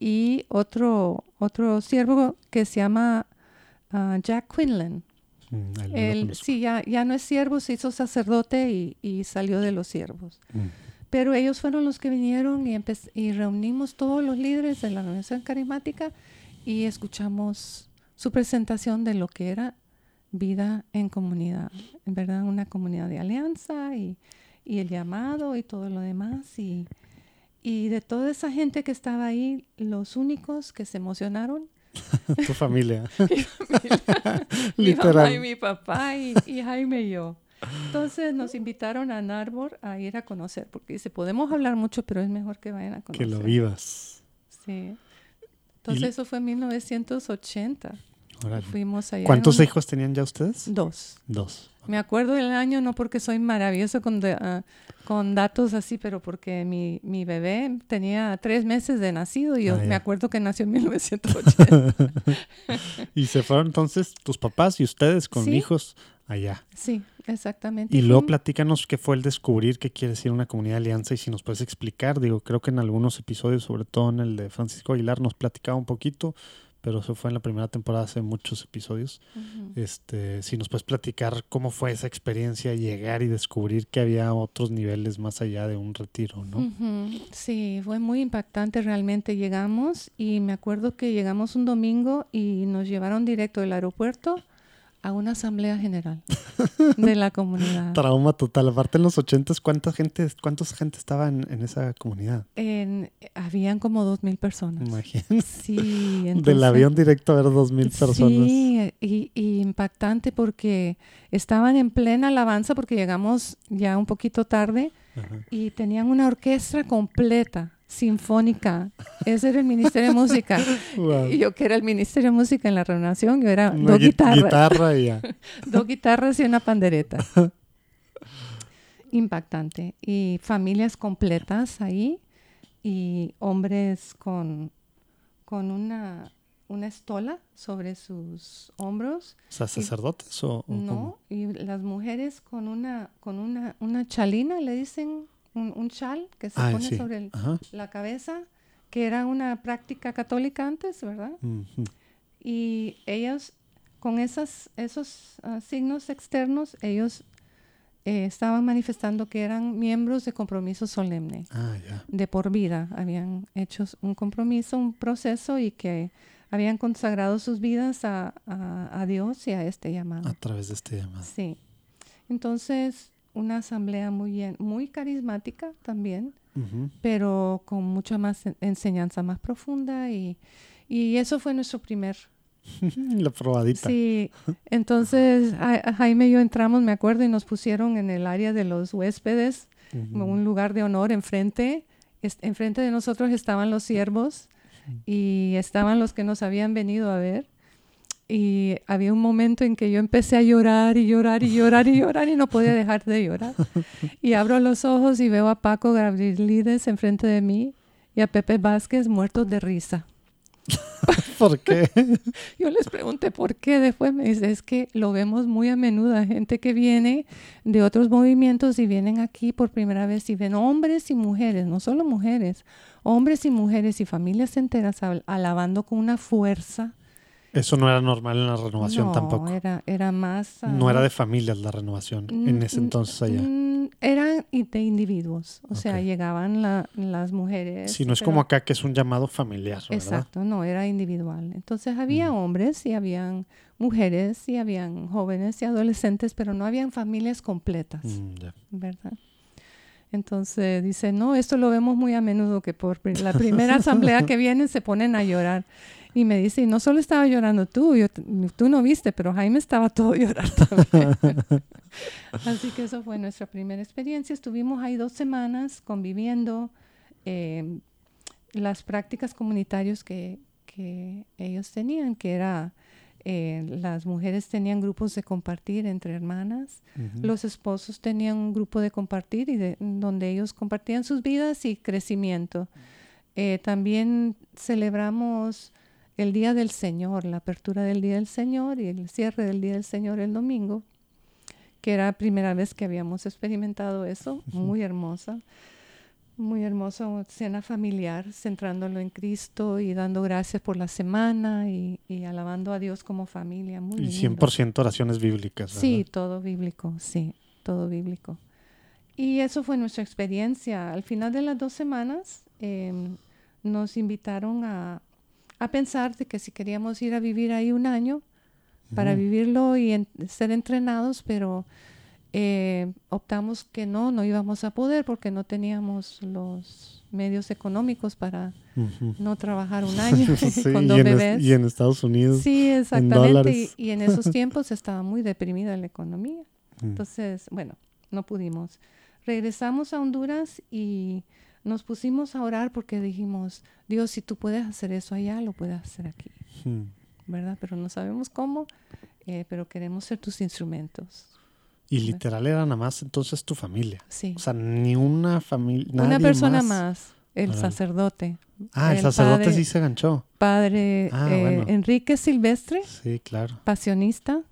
y otro, otro siervo que se llama ah, Jack Quinlan. Mm, él sí, ya, ya no es siervo, se hizo sacerdote y, y salió de los siervos. Mm. Pero ellos fueron los que vinieron y, y reunimos todos los líderes de la Organización Carismática y escuchamos su presentación de lo que era vida en comunidad. En verdad, una comunidad de alianza y, y el llamado y todo lo demás. Y, y de toda esa gente que estaba ahí, los únicos que se emocionaron tu familia. mi mamá Literal. y mi papá y, y Jaime y yo. Entonces nos invitaron a Narbor a ir a conocer, porque dice, podemos hablar mucho, pero es mejor que vayan a Que conocer. lo vivas. Sí. Entonces Y- eso fue en 1980. Órale. Fuimos allá. ¿Cuántos un- hijos tenían ya ustedes? Dos. Dos. Me acuerdo del año, no porque soy maravilloso con, de- ah, con datos así, pero porque mi, mi bebé tenía tres meses de nacido y yo Ah, me acuerdo que nació en 1980. Y se fueron entonces tus papás y ustedes con Sí. hijos allá. sí, exactamente. Y luego platícanos qué fue el descubrir qué quiere decir una comunidad de alianza y si nos puedes explicar. Digo, creo que en algunos episodios, sobre todo en el de Francisco Aguilar, nos platicaba un poquito, pero eso fue en la primera temporada hace muchos episodios. Este, si nos puedes platicar cómo fue esa experiencia, llegar y descubrir que había otros niveles más allá de un retiro, ¿no? Sí, fue muy impactante realmente. Llegamos y me acuerdo que llegamos un domingo y nos llevaron directo del aeropuerto a una asamblea general de la comunidad. Trauma total. Aparte en los ochentas, ¿cuánta gente, cuánta gente estaba en, en esa comunidad? En- habían como dos mil personas. Imagínate. Sí, Del entonces- avión directo a ver dos mil personas. Sí, y, y impactante porque estaban en plena alabanza porque llegamos ya un poquito tarde Ajá. y tenían una orquesta completa, sinfónica. Ese era el Ministerio de Música. Wow. Y yo que era el Ministerio de Música en la renovación, yo era Una dos gui- guitarras, guitarra y ya. dos guitarras y una pandereta. Impactante. Y familias completas ahí y hombres con, con una, una estola sobre sus hombros. O sea, sacerdotes o, o cómo? No, y las mujeres con una, con una, una chalina, le dicen, un, un chal que se Ah, pone sí. sobre el- la cabeza, que era una práctica católica antes, ¿verdad? Y ellos, con esas, esos ah, signos externos, ellos eh, estaban manifestando que eran miembros de compromiso solemne, Ah, de por vida. Habían hecho un compromiso, un proceso y que habían consagrado sus vidas a, a- a Dios y a este llamado. A través de este llamado. Sí. Entonces, una asamblea muy, bien- muy carismática también, pero con mucha más en- enseñanza más profunda y, y eso fue nuestro primer La probadita. Sí, entonces Ja- Jaime y yo entramos, me acuerdo, y nos pusieron en el área de los huéspedes, un lugar de honor enfrente. Es- enfrente de nosotros estaban los siervos y estaban los que nos habían venido a ver. Y había un momento en que yo empecé a llorar y llorar y llorar y llorar y no podía dejar de llorar. Y abro los ojos y veo a Paco Gabrielides enfrente de mí y a Pepe Vázquez muertos de risa. ¿Por qué? Yo les pregunté por qué. Después me dice, es que lo vemos muy a menudo. Gente que viene de otros movimientos y vienen aquí por primera vez y ven hombres y mujeres, no solo mujeres, hombres y mujeres y familias enteras al- alabando con una fuerza. Eso no era normal en la renovación no, tampoco. Era, era más... ah, No era de familias la renovación en ese entonces allá. eran de individuos. O sea, llegaban la- las mujeres. Si no es pero- como acá que es un llamado familiar, ¿verdad? Exacto, no, era individual. Entonces había Mm. hombres y habían mujeres y habían jóvenes y adolescentes, pero no habían familias completas, Mm. ¿verdad? Entonces dice, no, esto lo vemos muy a menudo, que por la primera asamblea que vienen se ponen a llorar. Y me dice, y no solo estaba llorando tú, yo tú no viste, pero Jaime estaba todo llorar también. Así que eso fue nuestra primera experiencia. Estuvimos ahí dos semanas conviviendo. eh, las prácticas comunitarias que, que ellos tenían, que era, eh, las mujeres tenían grupos de compartir entre hermanas, los esposos tenían un grupo de compartir y de, donde ellos compartían sus vidas y crecimiento. Eh, también celebramos el Día del Señor, la apertura del Día del Señor y el cierre del Día del Señor el domingo, que era la primera vez que habíamos experimentado eso, muy hermosa. Muy hermoso, cena familiar, centrándolo en Cristo y dando gracias por la semana y, y alabando a Dios como familia. Muy Y lindo. 100% oraciones bíblicas. ¿verdad? Sí, todo bíblico, sí, todo bíblico. Y eso fue nuestra experiencia. Al final de las dos semanas em, nos invitaron a, a pensar de que si queríamos ir a vivir ahí un año para vivirlo y en- ser entrenados, pero eh, optamos que no, no íbamos a poder porque no teníamos los medios económicos para Ujú. no trabajar un año Sí, con y dos en es- bebés. y en Estados Unidos. Sí, exactamente. dólares. Y, y en esos tiempos estaba muy deprimida la economía. Mm. Entonces, bueno, no pudimos. Regresamos a Honduras y nos pusimos a orar porque dijimos, Dios, si tú puedes hacer eso allá, lo puedes hacer aquí, Mm. ¿verdad? Pero no sabemos cómo, eh, pero queremos ser tus instrumentos. Y literal era nada más entonces tu familia. Sí. O sea, ni una familia. Una persona más, el Órale. sacerdote. Ah, el, el sacerdote padre- sí se ganchó. Padre Ah, eh, bueno. Enrique Silvestre, Sí, claro. pasionista,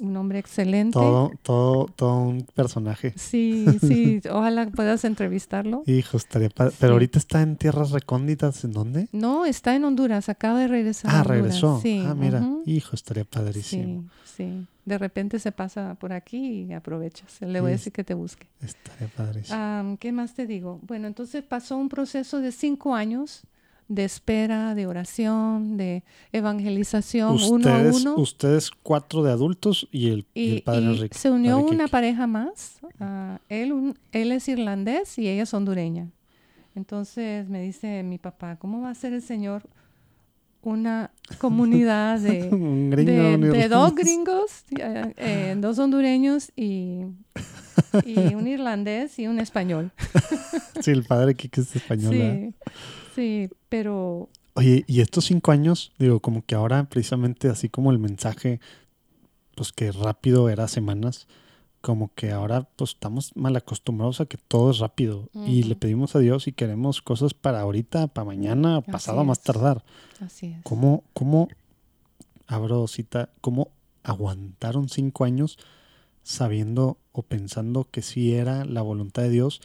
un hombre excelente. Todo, todo, todo un personaje. Sí, sí, ojalá puedas entrevistarlo. Hijo, estaría padre. Sí. Pero ahorita está en tierras recónditas. ¿En dónde? No, está en Honduras, acaba de regresar. a Ah, Honduras, regresó. Sí, ah, mira. ujú. Hijo, estaría padrísimo. Sí, sí. De repente se pasa por aquí y aprovechas. Le voy a Sí. decir que te busque. Estaría padrísimo. Am, ¿Qué más te digo? Bueno, entonces pasó un proceso de cinco años de espera, de oración, de evangelización, uno a ustedes, uno. ustedes cuatro de adultos y el, y Y, el padre y Enrique. se unió una pareja más. ah, él, un- él es irlandés y ella es hondureña. Entonces me dice mi papá, ¿cómo va a ser el Señor una comunidad de, Un de, dos gringos, eh, eh, dos hondureños y, y un irlandés y un español? Sí, el padre Kike es español. Sí, sí, pero Oye, y estos cinco años, digo, como que ahora precisamente así como el mensaje, pues que rápido era semanas, como que ahora pues estamos mal acostumbrados a que todo es rápido y le pedimos a Dios y queremos cosas para ahorita, para mañana, pasado a más tardar. así es. ¿Cómo, cómo, abro cita, cómo aguantaron cinco años sabiendo o pensando que sí era la voluntad de Dios,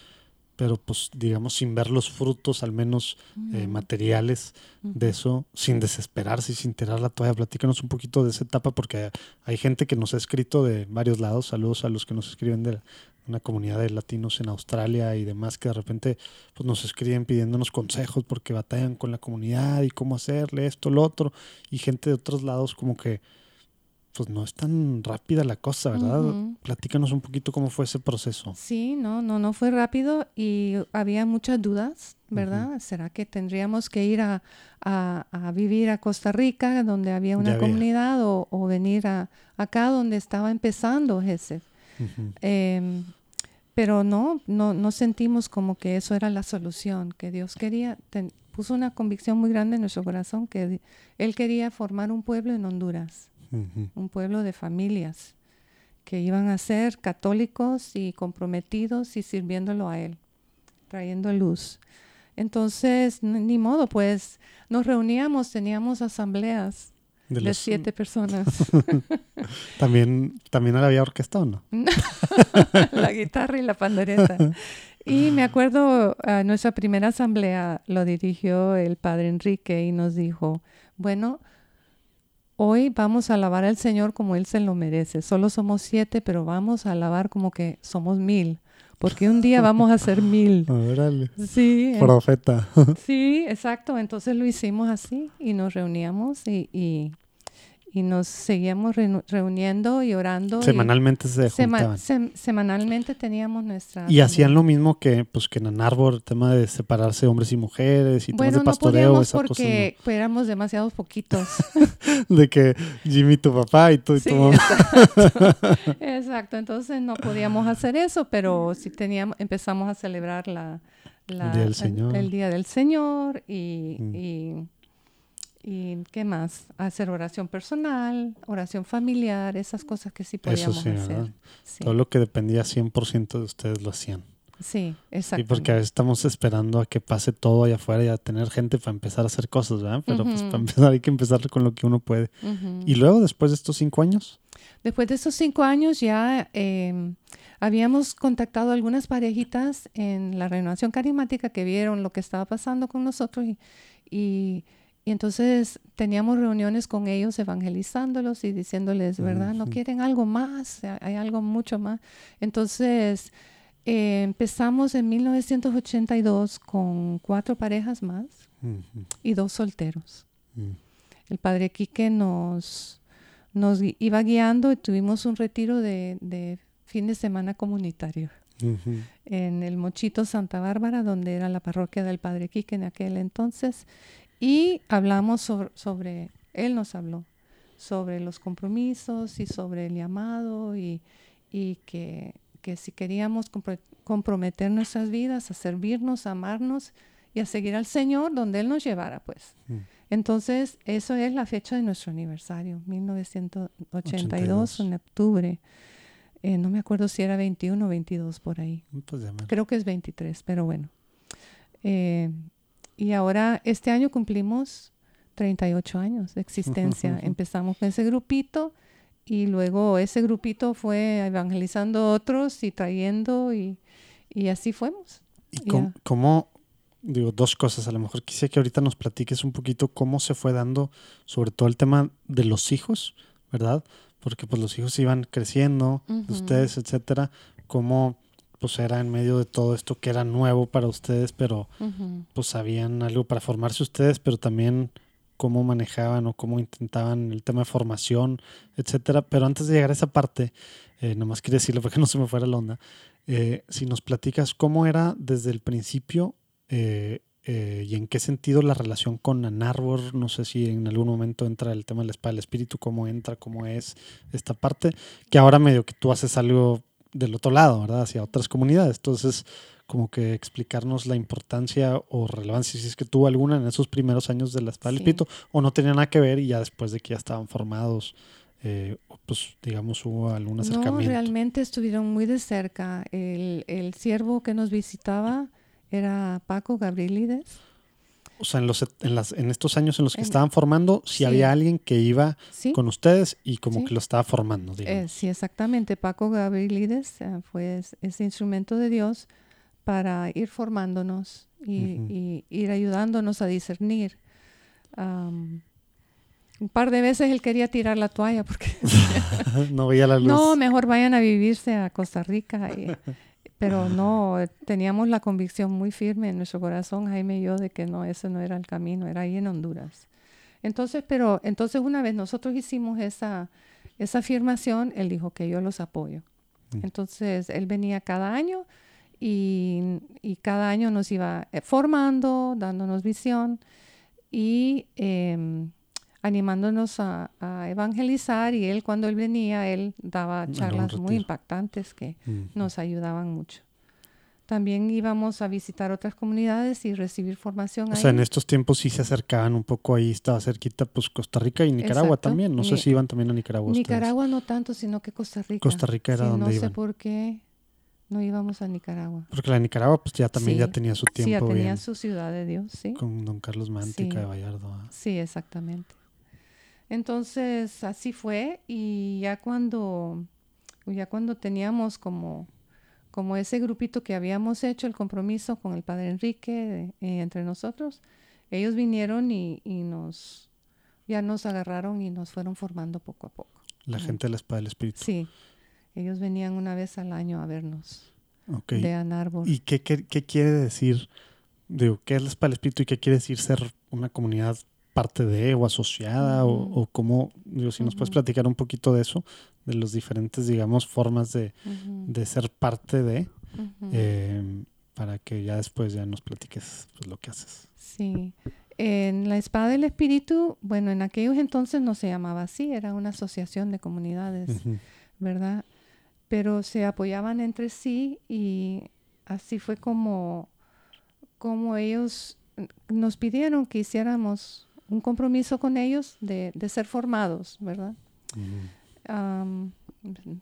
pero pues digamos sin ver los frutos al menos eh, materiales de eso, sin desesperarse y sin tirar la toalla. Platícanos un poquito de esa etapa porque hay gente que nos ha escrito de varios lados. Saludos a los que nos escriben de una comunidad de latinos en Australia y demás que de repente pues, nos escriben pidiéndonos consejos porque batallan con la comunidad y cómo hacerle esto, lo otro. Y gente de otros lados como que pues no es tan rápida la cosa, ¿verdad? Platícanos un poquito cómo fue ese proceso. Sí, no, no, no fue rápido y había muchas dudas, ¿verdad? ¿Será que tendríamos que ir a, a- a vivir a Costa Rica, donde había una Ya había. comunidad, o, o venir a acá donde estaba empezando ese? Em, pero no, no, no sentimos como que eso era la solución, que Dios quería, ten- puso una convicción muy grande en nuestro corazón, que Él quería formar un pueblo en Honduras, Un pueblo de familias que iban a ser católicos y comprometidos y sirviéndolo a Él, trayendo luz. Entonces, ni modo, pues nos reuníamos, teníamos asambleas De de, los- siete personas. También, también había orquesta o no? la guitarra y la pandereta. Y me acuerdo, a nuestra primera asamblea lo dirigió el padre Enrique y nos dijo, bueno, hoy vamos a alabar al Señor como Él se lo merece. Solo somos siete, pero vamos a alabar como que somos mil, porque un día vamos a ser mil. Órale. Sí, Profeta. sí, exacto. Entonces lo hicimos así y nos reuníamos y, y, y nos seguíamos reuniendo y orando. y- Semanalmente se Sema- juntaban. sem- semanalmente teníamos nuestra... Y hacían lo mismo que pues que en Ann Arbor, el tema de separarse hombres y mujeres y temas Bueno, de no pastoreo, esa cosa, porque pues, éramos demasiados poquitos. ¿no? de que Jimmy tu papá y tú y Sí, tu mamá. exacto. Exacto, entonces no podíamos hacer eso, pero sí teníamos, empezamos a celebrar la, la- El Día del el- Señor. el Día del Señor y, Mm. y, y ¿qué más? Hacer oración personal, oración familiar, esas cosas que sí Eso podíamos sí, hacer. ¿verdad? Sí. Todo lo que dependía 100% de ustedes lo hacían. Sí, exacto. Sí, porque a veces estamos esperando a que pase todo allá afuera y a tener gente para empezar a hacer cosas, ¿verdad? Pero pues Ujú. para empezar hay que empezar con lo que uno puede. Y luego, después de estos cinco años, Después de esos cinco años ya eh, habíamos contactado a algunas parejitas en la renovación carismática que vieron lo que estaba pasando con nosotros y, y, y entonces teníamos reuniones con ellos evangelizándolos y diciéndoles, ¿verdad? ¿No quieren algo más? Hay- Hay algo mucho más. Entonces eh, empezamos en 1982 con cuatro parejas más y dos solteros ujú, el padre Quique nos, nos iba guiando y tuvimos un retiro de, de fin de semana comunitario en el Mochito Santa Bárbara, donde era la parroquia del padre Quique en aquel entonces, y hablamos sobre, sobre él nos habló, sobre los compromisos y sobre el llamado y, y que, que si queríamos compro- comprometer nuestras vidas a servirnos, a amarnos y a seguir al Señor donde Él nos llevara, pues. Mm. Entonces, eso es la fecha de nuestro aniversario, 1982, 82. en octubre. Eh, no me acuerdo si era 21 o 22 por ahí. Pues Creo que es 23, pero bueno. Eh, y ahora, este año cumplimos 38 años de existencia. Empezamos con ese grupito y luego ese grupito fue evangelizando otros y trayendo y, y así fuimos. ¿Y cómo, Ya. cómo- digo, dos cosas, a lo mejor quisiera que ahorita nos platiques un poquito cómo se fue dando, sobre todo el tema de los hijos, ¿verdad? Porque pues los hijos iban creciendo, ustedes, etcétera, cómo pues era en medio de todo esto que era nuevo para ustedes, pero pues sabían algo para formarse ustedes, pero también cómo manejaban o cómo intentaban el tema de formación, etcétera. Pero antes de llegar a esa parte, eh, nomás quería decirle porque no se me fuera la onda, eh, si nos platicas cómo era desde el principio eh, y en qué sentido la relación con Ann Arbor, no sé si en algún momento entra el tema de la espada del espíritu, cómo entra, cómo es esta parte, que ahora medio que tú haces algo del otro lado, ¿verdad? Hacia otras comunidades. Entonces, como que explicarnos la importancia o relevancia, si es que tuvo alguna en esos primeros años de la espada del espíritu, o no tenía nada que ver y ya después de que ya estaban formados, eh, pues digamos hubo algún No, acercamiento. realmente estuvieron muy de cerca. El, el siervo que nos visitaba era Paco Gabrielides. O sea, en, los, en, las, en estos años en los que estaban formando, si sí. había alguien que iba ¿Sí? con ustedes y como Sí. que lo estaba formando, Eh, sí, exactamente. Paco Gabrielides eh, fue es- ese instrumento de Dios para ir formándonos y, Ujú. y ir ayudándonos a discernir. Am, un par de veces él quería tirar la toalla porque no veía la luz. no, mejor vayan a vivirse a Costa Rica. y- pero no, eh, teníamos la convicción muy firme en nuestro corazón, Jaime y yo, de que no, ese no era el camino, era ahí en Honduras. Entonces, pero entonces una vez nosotros hicimos esa, esa afirmación, él dijo que yo los apoyo. Mm. Entonces, él venía cada año y, y cada año nos iba eh, formando, dándonos visión y em, animándonos a, a evangelizar. Y él, cuando él venía, él daba charlas muy impactantes que Mm. nos ayudaban mucho. También íbamos a visitar otras comunidades y recibir formación O ahí. sea, en estos tiempos sí se acercaban un poco ahí, estaba cerquita, pues Costa Rica y Nicaragua Exacto. también. No sé si iban también a Nicaragua. ustedes. Nicaragua no tanto, sino que Costa Rica. Costa Rica era Sí, donde No sé por qué no íbamos a Nicaragua. Porque la Nicaragua, pues ya también Sí. ya tenía su Sí, ya tiempo tenía bien su ciudad de Dios, sí. con don Carlos Mántica Sí. de Vallardo. ah. Sí, exactamente. Entonces, así fue y ya cuando, ya cuando teníamos como, como ese grupito que habíamos hecho el compromiso con el padre Enrique eh, entre nosotros, ellos vinieron y, y nos, ya nos agarraron y nos fueron formando poco a poco. La gente de la espada del espíritu. Sí, ellos venían una vez al año a vernos Ok. de. ¿Y qué, qué, qué quiere decir? Digo, ¿qué es la espada del espíritu y qué quiere decir ser una comunidad parte de o asociada? o, o cómo, digo, si nos puedes platicar un poquito de eso, de los diferentes, digamos, formas de, de ser parte de, eh, para que ya después ya nos platiques pues, lo que haces. Sí. En la Espada del Espíritu, bueno, en aquellos entonces no se llamaba así, era una asociación de comunidades. ¿verdad? Pero se apoyaban entre sí y así fue como, como ellos nos pidieron que hiciéramos un compromiso con ellos de, de ser formados, ¿verdad?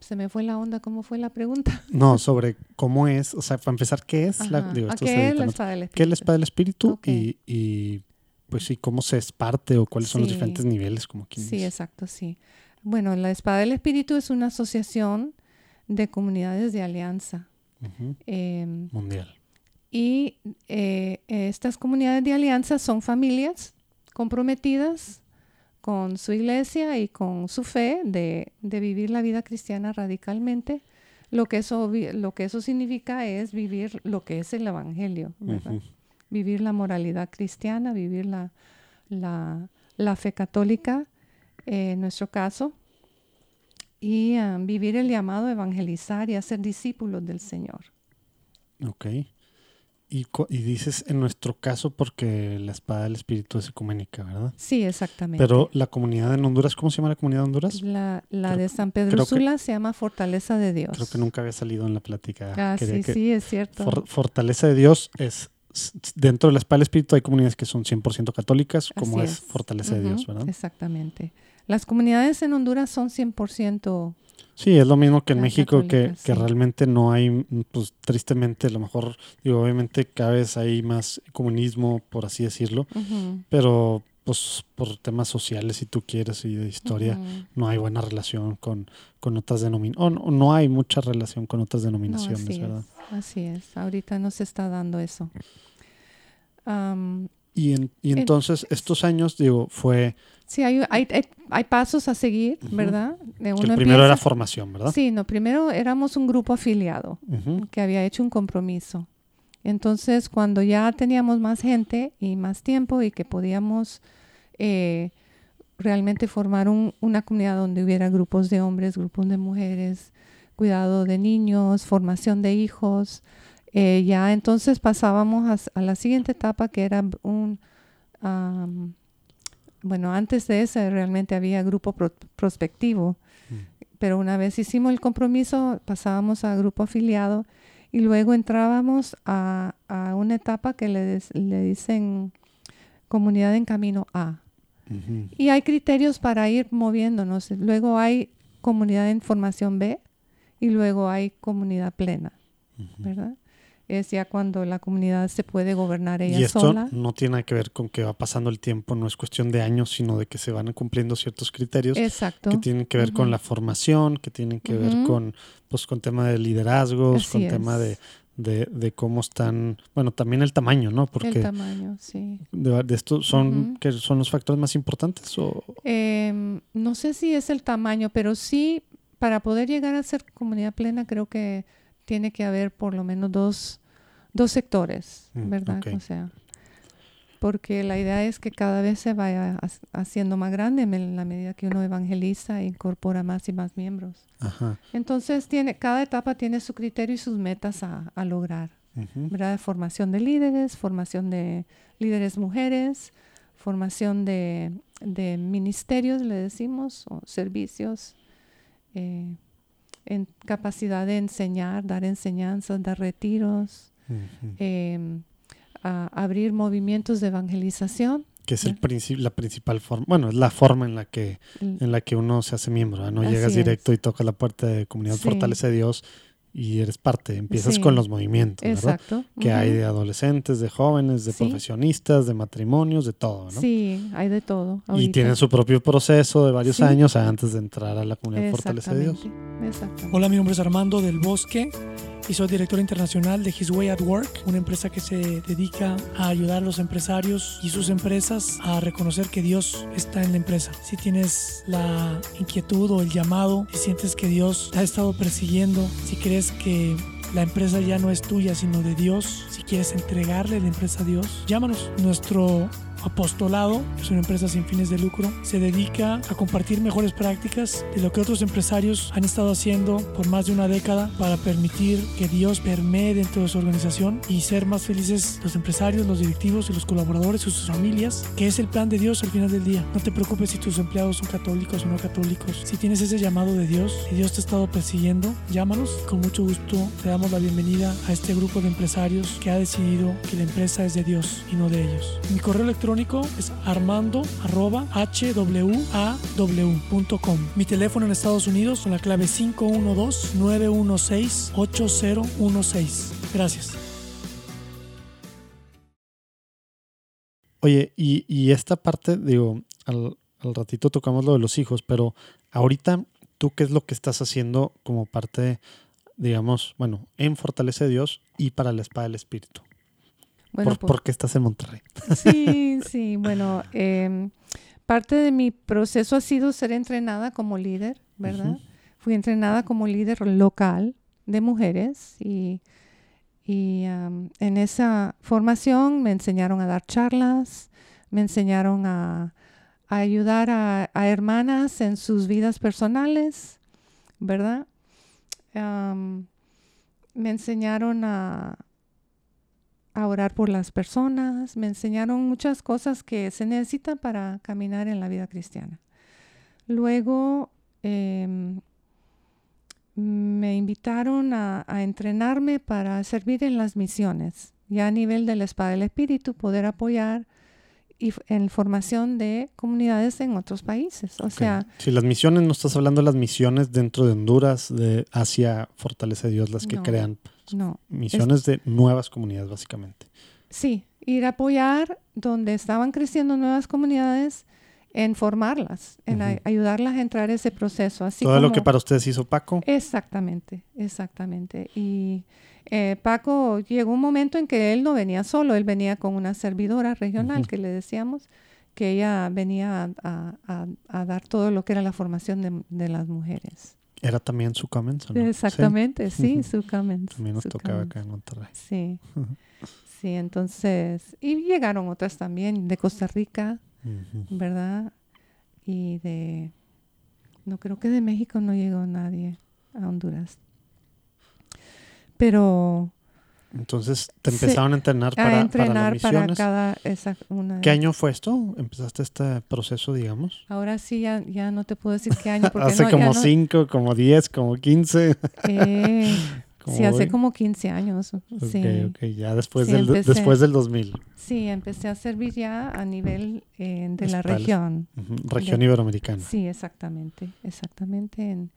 Se me fue la onda, ¿cómo fue la pregunta? No, sobre cómo es, o sea, para empezar, ¿qué es la, digo, ¿A esto qué es la espada del ¿Qué es la espíritu? espada del espíritu? Y, y, pues sí, cómo se es parte o cuáles son los diferentes niveles, como quien Sí, exacto, sí. Bueno, la espada del espíritu es una asociación de comunidades de alianza. Em, Mundial. Y eh, estas comunidades de alianza son familias comprometidas con su iglesia y con su fe de, de vivir la vida cristiana radicalmente. Lo que, eso, lo que eso significa es vivir lo que es el Evangelio, vivir la moralidad cristiana, vivir la, la, la fe católica, eh, en nuestro caso, y ah, vivir el llamado a evangelizar y a ser discípulos del Señor. Ok. Y, y dices en nuestro caso porque la espada del espíritu es ecuménica, ¿verdad? Sí, exactamente. Pero la comunidad en Honduras, ¿cómo se llama la comunidad de Honduras? La, la Creo- de San Pedro creo que- Sula se llama Fortaleza de Dios. Creo que nunca había salido en la plática. Ah, Quería sí, que- sí, es cierto. For- Fortaleza de Dios es dentro de la espada del espíritu hay comunidades que son 100% católicas, como es, es. Fortaleza de Dios, ¿verdad? Exactamente. Las comunidades en Honduras son 100% Sí, es lo mismo que en México, que, realmente no hay, pues tristemente, a lo mejor, digo, obviamente cada vez hay más comunismo, por así decirlo, pero pues por temas sociales, si tú quieres, y de historia, no hay buena relación con, con otras denominaciones, o no, no hay mucha relación con otras No, denominaciones, así ¿verdad? es, así es. Ahorita no se está dando eso. Am, Y, en- y entonces, estos años, digo, fue, sí, hay, hay, hay- hay pasos a seguir. ¿verdad? De que uno el primero era formación, ¿verdad? Sí, no, primero éramos un grupo afiliado que había hecho un compromiso. Entonces, cuando ya teníamos más gente y más tiempo y que podíamos eh, realmente formar un- una comunidad donde hubiera grupos de hombres, grupos de mujeres, cuidado de niños, formación de hijos, eh, ya entonces pasábamos a, la siguiente etapa que era un, am, bueno, antes de ese realmente había grupo pro- prospectivo, Mm. pero una vez hicimos el compromiso pasábamos a grupo afiliado y luego entrábamos a, a una etapa que le, des- le dicen comunidad en camino A. Y hay criterios para ir moviéndonos. Luego hay comunidad en formación B y luego hay comunidad plena. ¿verdad? Es ya cuando la comunidad se puede gobernar ella Y esto sola. no tiene que ver con que va pasando el tiempo, no es cuestión de años, sino de que se van cumpliendo ciertos criterios Exacto. que tienen que ver con la formación, que tienen que ver con, pues, con tema de liderazgos, Así con tema de, es. de, de cómo están, bueno, también el tamaño, ¿no? El Porque tamaño, sí. de, de esto son, que son los factores más importantes o Em, no sé si es el tamaño, pero sí, para poder llegar a ser comunidad plena, creo que tiene que haber por lo menos dos, dos sectores, Mm, ¿verdad? O sea, porque la idea es que cada vez se vaya ha- haciendo más grande en la medida que uno evangeliza e incorpora más y más miembros. ajá. Entonces, tiene, cada etapa tiene su criterio y sus metas a, a lograr. ¿verdad? Formación de líderes, formación de líderes mujeres, formación de, de ministerios, le decimos, o servicios, eh, en capacidad de enseñar, dar enseñanzas, dar retiros, eh, a- abrir movimientos de evangelización. que es el ya. princi- la principal forma, bueno, es la forma en la que en la que uno se hace miembro, no llegas directo y tocas la puerta de comunidad Sí. Fortalece a Dios y eres parte, empiezas Sí. con los movimientos, ¿verdad? Exacto. Que hay de adolescentes, de jóvenes, de Sí. profesionistas, de matrimonios, de todo, ¿no? Sí, hay de todo. Y tienen su propio proceso de varios Sí. años antes de entrar a la comunidad Fortalece a Dios. Hola, mi nombre es Armando del Bosque y soy director internacional de His Way at Work, una empresa que se dedica a ayudar a los empresarios y sus empresas a reconocer que Dios está en la empresa. Si tienes la inquietud o el llamado, si sientes que Dios te ha estado persiguiendo, si crees que la empresa ya no es tuya sino de Dios, si quieres entregarle la empresa a Dios, llámanos. Nuestro apostolado, es una empresa sin fines de lucro, se dedica a compartir mejores prácticas de lo que otros empresarios han estado haciendo por más de una década para permitir que Dios permee dentro de su organización y ser más felices los empresarios, los directivos y los colaboradores y sus familias, que es el plan de Dios al final del día. No te preocupes si tus empleados son católicos o no católicos. Si tienes ese llamado de Dios y Dios te ha estado persiguiendo, llámanos. Con mucho gusto te damos la bienvenida a este grupo de empresarios que ha decidido que la empresa es de Dios y no de ellos. Mi correo electrónico es armando.hwaw.com. Mi teléfono en Estados Unidos con la clave 512-916-8016. Gracias. Oye, y, y esta parte, digo, al, al ratito tocamos lo de los hijos, pero ahorita, ¿tú qué es lo que estás haciendo como parte, digamos, bueno, en Fortalece Dios y para la Espada del Espíritu? Bueno, ¿Por, pues- por qué estás en Monterrey? Sí, sí, bueno, em, parte de mi proceso ha sido ser entrenada como líder, ¿verdad? Fui entrenada como líder local de mujeres y, y, en esa formación me enseñaron a dar charlas, me enseñaron a, a ayudar a, a hermanas en sus vidas personales, ¿verdad? Me enseñaron a, a orar por las personas, me enseñaron muchas cosas que se necesitan para caminar en la vida cristiana. Luego em, me invitaron a, a entrenarme para servir en las misiones, ya a nivel de la espada del espíritu, poder apoyar y en formación de comunidades en otros países. O sea, si las misiones, no estás hablando de las misiones dentro de Honduras, de hacia Fortalece Dios, las que No. crean no, misiones de nuevas comunidades, básicamente. Sí, ir a apoyar donde estaban creciendo nuevas comunidades en formarlas, en a- Ujú. ayudarlas a entrar a ese proceso. Así Todo lo que para ustedes hizo Paco. Exactamente, exactamente. Y eh, Paco llegó un momento en que él no venía solo, él venía con una servidora regional que le decíamos, que ella venía a, a- a- a dar todo lo que era la formación de, de las mujeres. Era también su Cummins, ¿o no? Sí, Exactamente, sí, Ujú. su Cummins, también nos tocaba Cummins. acá en Monterrey. Sí, sí, entonces, y llegaron otras también de Costa Rica. ¿verdad? Y de, no creo que de México no llegó nadie a Honduras. Pero Entonces te Sí, empezaron a entrenar para, a para entrenar las para, misiones. cada esa, una. de- ¿Qué año fue esto? ¿Empezaste este proceso, digamos? Ahora sí ya, ya no te puedo decir qué año porque Hace no, como no- 5, como 10, como 15. eh, sí, hace hoy. como 15 años. Sí. Ok, ok, ya después, Sí, del, empecé. después del 2000. Sí, empecé a servir ya a nivel eh, de la región. Ujú, Región Ya. Iberoamericana. Sí, exactamente, exactamente. En,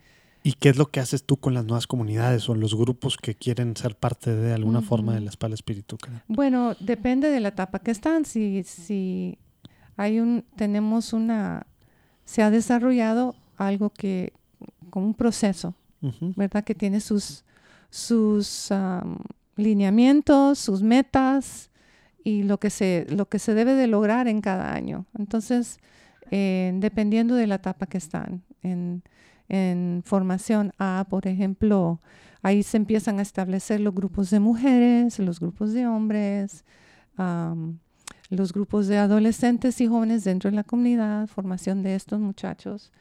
¿Y qué es lo que haces tú con las nuevas comunidades o los grupos que quieren ser parte de alguna forma de la espalda espíritu? Bueno, depende de la etapa que están. Si, si hay un, tenemos una, se ha desarrollado algo que, como un proceso. ¿verdad? Que tiene sus, sus am, lineamientos, sus metas y lo que se, lo que se debe de lograr en cada año. Entonces, eh, dependiendo de la etapa que están. En, en formación A, por ejemplo, ahí se empiezan a establecer los grupos de mujeres, los grupos de hombres, los grupos de adolescentes y jóvenes dentro de la comunidad, formación de estos muchachos.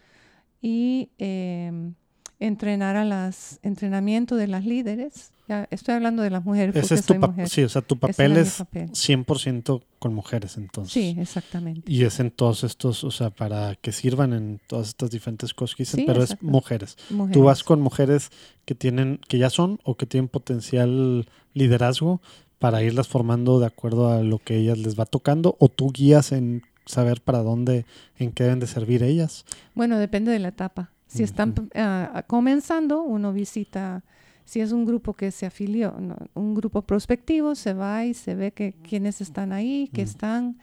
Y em, entrenar a las entrenamiento de las líderes. Ya estoy hablando de las mujeres porque Ese es tu soy mujer. Sí, o sea, tu papel mi es papel. 100% con mujeres entonces. Sí, exactamente. Y es en todos estos, o sea, para que sirvan en todas estas diferentes cosas que dicen, Sí, pero es mujeres. Tú Mujeres. vas con mujeres que tienen, que ya son o que tienen potencial liderazgo para irlas formando de acuerdo a lo que ellas les va tocando, o tú guías en saber para dónde, en qué deben de servir ellas. Bueno, depende de la etapa. Si están ah, comenzando, uno visita, si es un grupo que se afilió, no, un grupo prospectivo, se va y se ve que quiénes están ahí, qué están,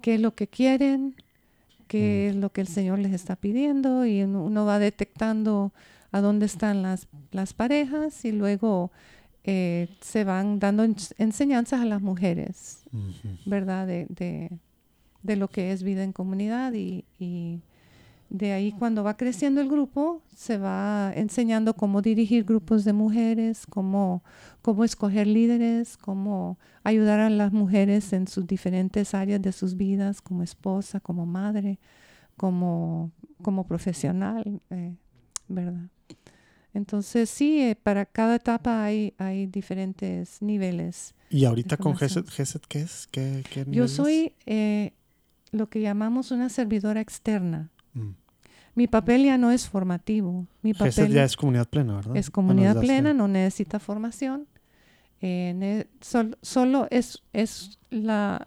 qué es lo que quieren, qué es lo que el Señor les está pidiendo y uno, va detectando a dónde están las, las parejas y luego eh, se van dando ens- enseñanzas a las mujeres. ¿verdad? De, de, de lo que es vida en comunidad y, y de ahí cuando va creciendo el grupo se va enseñando cómo dirigir grupos de mujeres, cómo, cómo escoger líderes, cómo ayudar a las mujeres en sus diferentes áreas de sus vidas, como esposa, como madre, como, como profesional, eh, ¿verdad? Entonces sí, eh, para cada etapa hay, hay diferentes niveles. Y ahorita con. GESET, GESET, ¿qué es? ¿Qué, qué Yo soy eh, lo que llamamos una servidora externa. Mi papel ya no es formativo. Mi papel ya es comunidad plena, ¿verdad? es comunidad plena, no necesita formación. Eh, sol- solo es, es la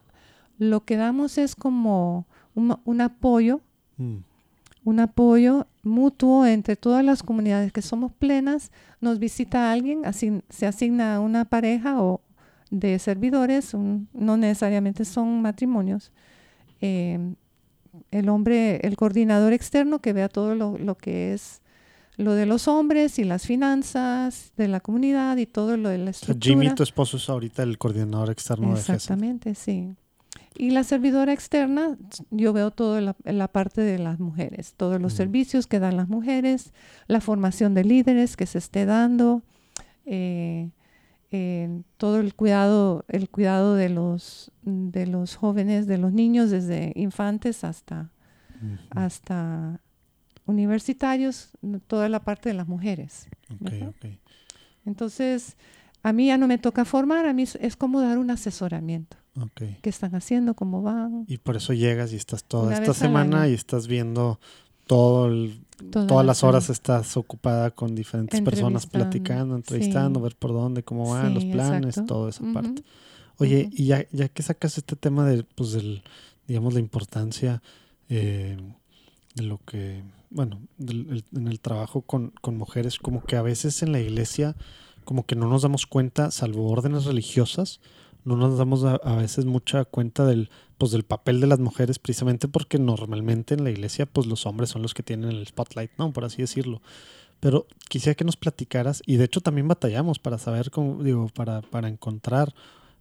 lo que damos es como un, un apoyo, Mm, un apoyo mutuo entre todas las comunidades que somos plenas. Nos visita alguien, asign- se asigna una pareja o de servidores, un- no necesariamente son matrimonios. Eh, el hombre, el coordinador externo que vea todo lo, lo que es lo de los hombres y las finanzas de la comunidad y todo lo de la estructura. Jimmy, tu esposo, es ahorita el coordinador externo de GESED. Exactamente, sí. Y la servidora externa, yo veo toda la, la parte de las mujeres, todos los Mm. servicios que dan las mujeres, la formación de líderes que se esté dando, eh, eh, todo el cuidado, el cuidado de los, de los jóvenes, de los niños, desde infantes hasta, hasta universitarios, toda la parte de las mujeres. Entonces, a mí ya no me toca formar, a mí es- como dar un asesoramiento. ok. qué están haciendo, cómo van. Y por eso llegas y estás toda Una esta semana y estás viendo todo el- toda todas la las horas estás ocupada con diferentes personas platicando, entrevistando, sí. ver por dónde, cómo van los planes, exacto. toda esa parte. Oye, y ya, ya que sacas este tema de, pues, del, digamos, la importancia eh, de lo que, bueno, del- el- en el trabajo con, con mujeres, como que a veces en la iglesia, como que no nos damos cuenta, salvo órdenes religiosas, no nos damos a, a veces mucha cuenta del, pues, del papel de las mujeres, precisamente porque normalmente en la iglesia, pues, los hombres son los que tienen el spotlight, ¿no? Por así decirlo. Pero quisiera que nos platicaras, y de hecho también batallamos para saber cómo, digo, para, para encontrar,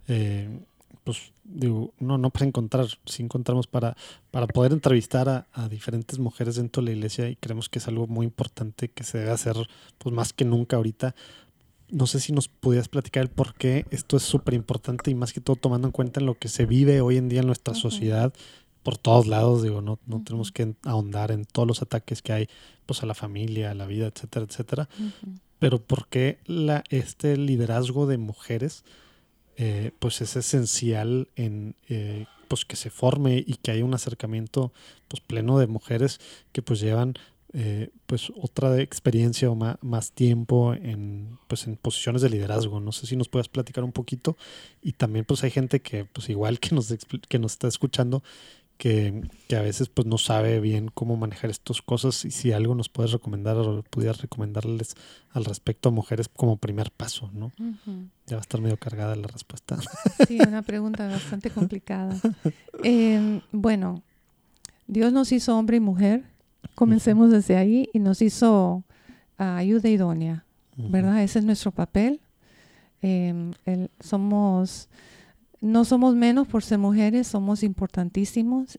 eh, pues, digo, no, no para encontrar, sí encontramos para, para poder entrevistar a, a diferentes mujeres dentro de la iglesia y creemos que es algo muy importante que se debe hacer, pues, más que nunca ahorita. No sé si nos pudieras platicar el por qué esto es súper importante y más que todo tomando en cuenta en lo que se vive hoy en día en nuestra sociedad por todos lados, digo, no, no tenemos que ahondar en todos los ataques que hay, pues a la familia, a la vida, etcétera, etcétera. Pero ¿por qué la, este liderazgo de mujeres eh, pues es esencial en eh, pues que se forme y que haya un acercamiento pues pleno de mujeres que pues llevan eh, pues otra experiencia o más, tiempo en pues en posiciones de liderazgo no sé si nos puedas platicar un poquito y también pues hay gente que pues igual que nos que nos está escuchando que, que a veces pues no sabe bien cómo manejar estas cosas y si algo nos puedes recomendar o pudieras recomendarles al respecto a mujeres como primer paso, ¿no? Ya va a estar medio cargada la respuesta. Sí, una pregunta bastante complicada. Eh, bueno, Dios nos hizo hombre y mujer. Comencemos desde ahí y nos hizo ah, ayuda idónea, ¿verdad? Ese es nuestro papel. Eh, el- somos, no somos menos por ser mujeres, somos importantísimos,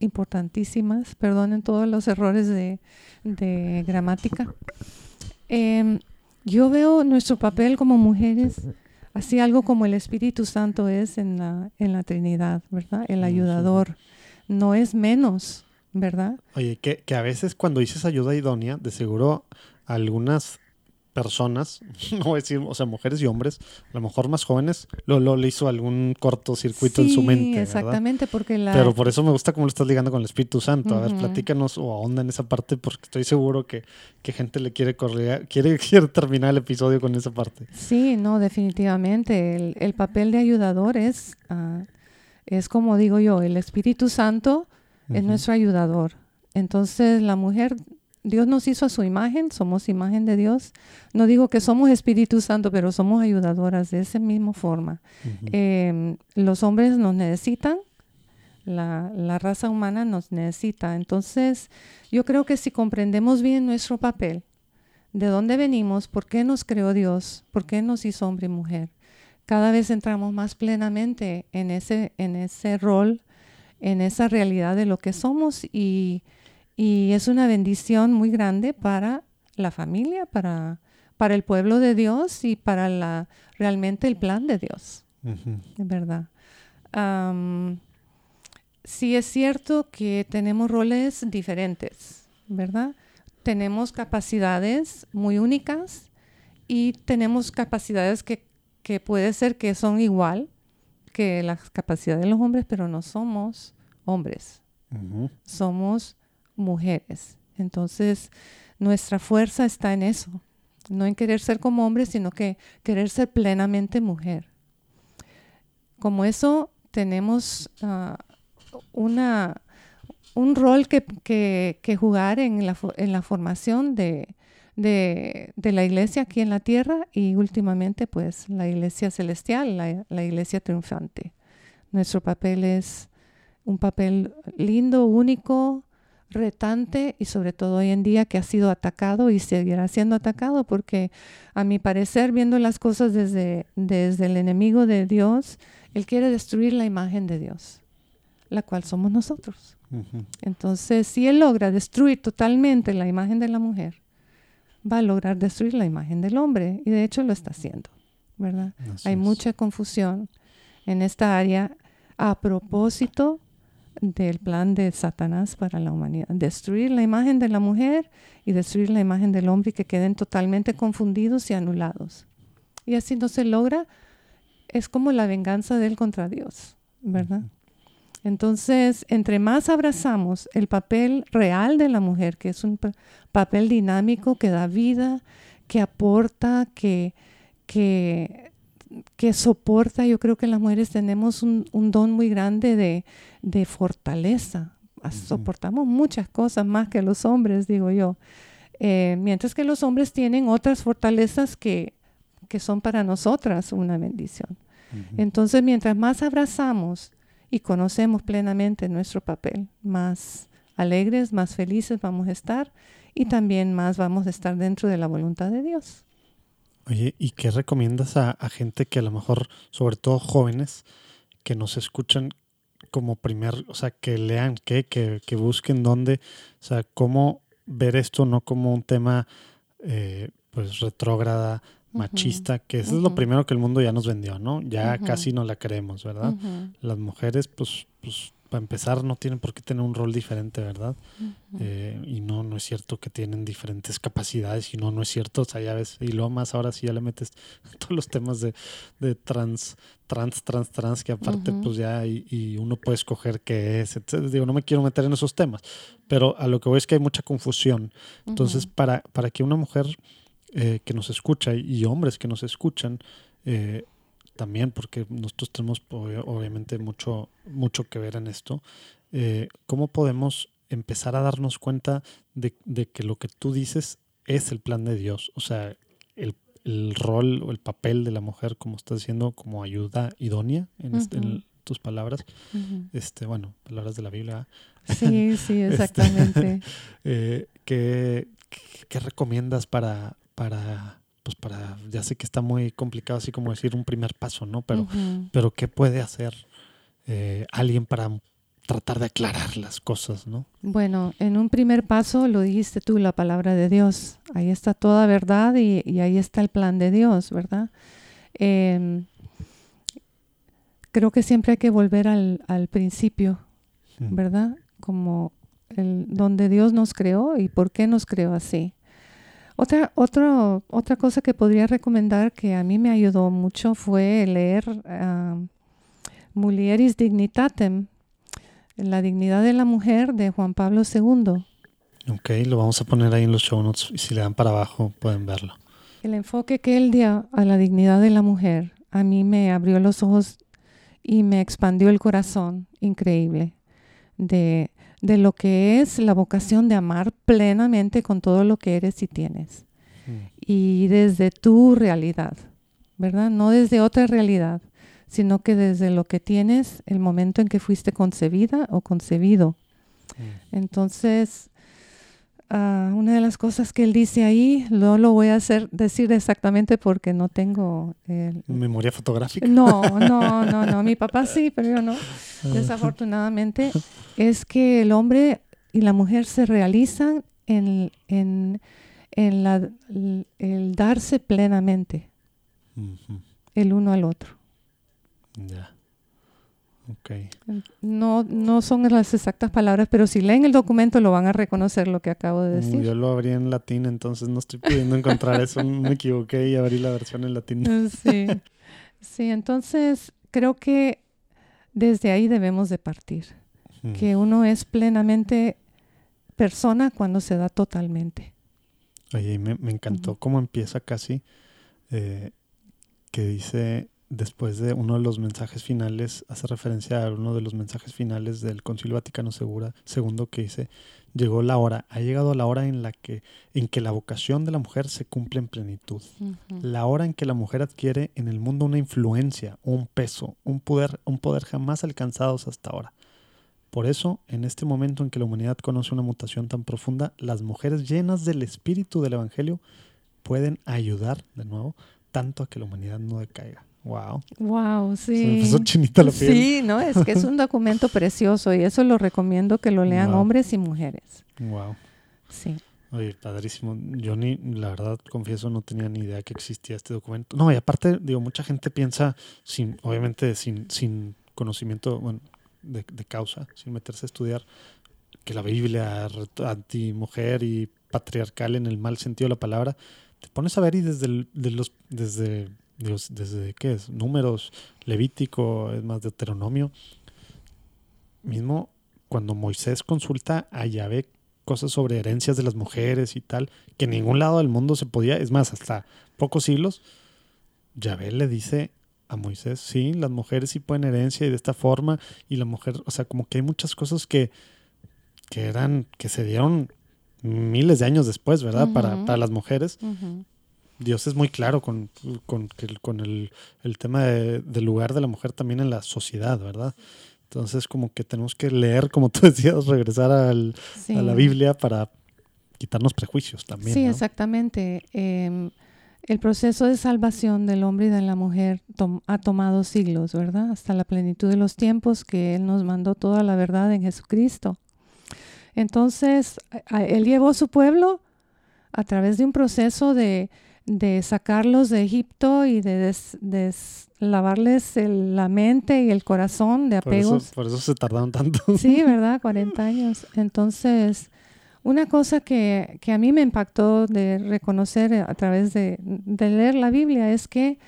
importantísimas. Perdonen todos los errores de, de gramática. Eh, yo veo nuestro papel como mujeres así algo como el Espíritu Santo es en la, en la Trinidad, ¿verdad? El ayudador. No es menos, ¿verdad? Oye, que, que a veces cuando dices ayuda idónea, de seguro algunas personas, no voy a decir, o sea, mujeres y hombres, a lo mejor más jóvenes, lo, lo le hizo algún cortocircuito en su Sí, mente, ¿verdad? exactamente, porque la... Pero por eso me gusta cómo lo estás ligando con el Espíritu Santo. A ver, platícanos o ahonda en esa parte porque estoy seguro que, que gente le quiere correr, quiere, quiere terminar el episodio con esa parte. Sí, no, definitivamente. El, el papel de ayudador es, ah, es como digo yo, el Espíritu Santo es nuestro ayudador. Entonces la mujer, Dios nos hizo a su imagen, somos imagen de Dios. No digo que somos Espíritu Santo, pero somos ayudadoras de esa misma forma. Eh, los hombres nos necesitan, la, la raza humana nos necesita. Entonces, yo creo que si comprendemos bien nuestro papel, de dónde venimos, por qué nos creó Dios, por qué nos hizo hombre y mujer, cada vez entramos más plenamente en ese, en ese rol, en esa realidad de lo que somos y, y es una bendición muy grande para la familia, para, para el pueblo de Dios y para la, realmente el plan de Dios. Es verdad. Sí es cierto que tenemos roles diferentes, ¿verdad? Tenemos capacidades muy únicas y tenemos capacidades que, que puede ser que son igual que las capacidades de los hombres, pero no somos hombres, somos mujeres. Entonces, nuestra fuerza está en eso, no en querer ser como hombre, sino que querer ser plenamente mujer. Como eso tenemos ah, una, un rol que, que, que jugar en la, en la formación de, de, de, la iglesia aquí en la tierra y últimamente pues la iglesia celestial, la, la iglesia triunfante. Nuestro papel es un papel lindo, único, retante y sobre todo hoy en día que ha sido atacado y seguirá siendo atacado porque a mi parecer viendo las cosas desde, desde el enemigo de Dios, él quiere destruir la imagen de Dios, la cual somos nosotros. Entonces, si él logra destruir totalmente la imagen de la mujer, va a lograr destruir la imagen del hombre y de hecho lo está haciendo, ¿verdad? Hay mucha confusión en esta área a propósito del plan de Satanás para la humanidad. Destruir la imagen de la mujer y destruir la imagen del hombre y que queden totalmente confundidos y anulados. Y así no se logra, es como la venganza de él contra Dios, ¿verdad? Entonces, entre más abrazamos el papel real de la mujer, que es un papel dinámico que da vida, que aporta, que, que que soporta, yo creo que las mujeres tenemos un, don muy grande de, fortaleza. Soportamos muchas cosas más que los hombres, digo yo. Eh, mientras que los hombres tienen otras fortalezas que, son para nosotras una bendición. Entonces, mientras más abrazamos y conocemos plenamente nuestro papel, más alegres, más felices vamos a estar y también más vamos a estar dentro de la voluntad de Dios. Oye, ¿y qué recomiendas a, gente que a lo mejor, sobre todo jóvenes, que nos escuchan como primer, o sea, que lean qué, que, que busquen dónde, o sea, cómo ver esto no como un tema, eh, pues, retrógrada, machista, que eso es lo primero que el mundo ya nos vendió, ¿no? Ya casi no la creemos, ¿verdad? Las mujeres, pues, pues para empezar, no tienen por qué tener un rol diferente, ¿verdad? Eh, y no, no es cierto que tienen diferentes capacidades, y no, no es cierto, o sea, ya ves, y luego más ahora sí ya le metes todos los temas de, de trans, trans, trans, trans, que aparte pues ya y, uno puede escoger qué es, etc. Digo, no me quiero meter en esos temas, pero a lo que voy es que hay mucha confusión. Entonces, para, para que una mujer eh, que nos escucha y hombres que nos escuchan, eh, también, porque nosotros tenemos obviamente mucho, mucho que ver en esto, eh, ¿cómo podemos empezar a darnos cuenta de, que lo que tú dices es el plan de Dios? O sea, el, rol o el papel de la mujer, como estás diciendo, como ayuda idónea en, tus palabras. este Bueno, palabras de la Biblia. Sí, sí, este, exactamente. Eh, ¿qué, recomiendas para, para pues para, ya sé que está muy complicado así como decir un primer paso, ¿no? Pero, pero ¿qué puede hacer eh, alguien para tratar de aclarar las cosas, ¿no? Bueno, en un primer paso lo dijiste tú, la palabra de Dios. Ahí está toda verdad y, ahí está el plan de Dios, ¿verdad? Em, creo que siempre hay que volver al, principio, ¿verdad? Como el, donde Dios nos creó y por qué nos creó así. Otra, otra cosa que podría recomendar que a mí me ayudó mucho fue leer uh, Mulieris Dignitatem, La dignidad de la mujer de Juan Pablo II. Ok, lo vamos a poner ahí en los show notes y si le dan para abajo pueden verlo. El enfoque que él dio a la dignidad de la mujer a mí me abrió los ojos y me expandió el corazón increíble de de lo que es la vocación de amar plenamente con todo lo que eres y tienes. Mm. Y desde tu realidad, ¿verdad? No desde otra realidad, sino que desde lo que tienes, el momento en que fuiste concebida o concebido. Mm. Entonces, Ah, una de las cosas que él dice ahí, no lo voy a hacer decir exactamente porque no tengo... ¿Memoria fotográfica? No, no, no, no. Mi papá sí, pero yo no. Desafortunadamente, es que el hombre y la mujer se realizan en, en, en la, el darse plenamente el uno al otro. Ya. Okay. No, no son las exactas palabras, pero si leen el documento lo van a reconocer lo que acabo de decir. Yo lo abrí en latín, entonces no estoy pudiendo encontrar eso. Me equivoqué y abrí la versión en latín. Sí, sí entonces creo que desde ahí debemos de partir. Que uno es plenamente persona cuando se da totalmente. Oye, me, me encantó cómo empieza casi, eh, que dice después de uno de los mensajes finales, hace referencia a uno de los mensajes finales del Concilio Vaticano II que dice, llegó la hora, ha llegado la hora en la que, en que la vocación de la mujer se cumple en plenitud. La hora en que la mujer adquiere en el mundo una influencia, un peso, un poder, un poder jamás alcanzados hasta ahora. Por eso, en este momento en que la humanidad conoce una mutación tan profunda, las mujeres llenas del espíritu del Evangelio pueden ayudar, de nuevo, tanto a que la humanidad no decaiga. Wow. Wow, sí. chinita la piel. Sí, no, es que es un documento precioso y eso lo recomiendo que lo lean hombres y mujeres. Wow. Sí. Oye, padrísimo. Yo ni, la verdad, confieso, no tenía ni idea que existía este documento. No, y aparte, digo, mucha gente piensa, sin, obviamente, sin, sin conocimiento bueno, de, de causa, sin meterse a estudiar, que la Biblia anti-mujer y patriarcal en el mal sentido de la palabra, te pones a ver y desde, de los, desde desde qué es, números, Levítico, es más Deuteronomio. Mismo cuando Moisés consulta a Yahvé cosas sobre herencias de las mujeres y tal, que en ningún lado del mundo se podía, es más, hasta pocos siglos, Yahvé le dice a Moisés, sí, las mujeres sí pueden herencia y de esta forma, y la mujer, o sea, como que hay muchas cosas que, que eran, que se dieron miles de años después, ¿verdad? para, para, las mujeres, Dios es muy claro con, con, con el, el, tema del lugar de la mujer también en la sociedad, ¿verdad? Entonces, como que tenemos que leer, como tú decías, regresar al, a la Biblia para quitarnos prejuicios también. Sí, exactamente. Em, el proceso de salvación del hombre y de la mujer ha tomado siglos, ¿verdad? Hasta la plenitud de los tiempos que Él nos mandó toda la verdad en Jesucristo. Entonces, Él llevó a su pueblo a través de un proceso de, de sacarlos de Egipto y de lavarles la mente y el corazón de apegos. Por eso, se tardaron tanto. Sí, ¿verdad? 40 años. Entonces, una cosa que, a mí me impactó de reconocer a través de, leer la Biblia es que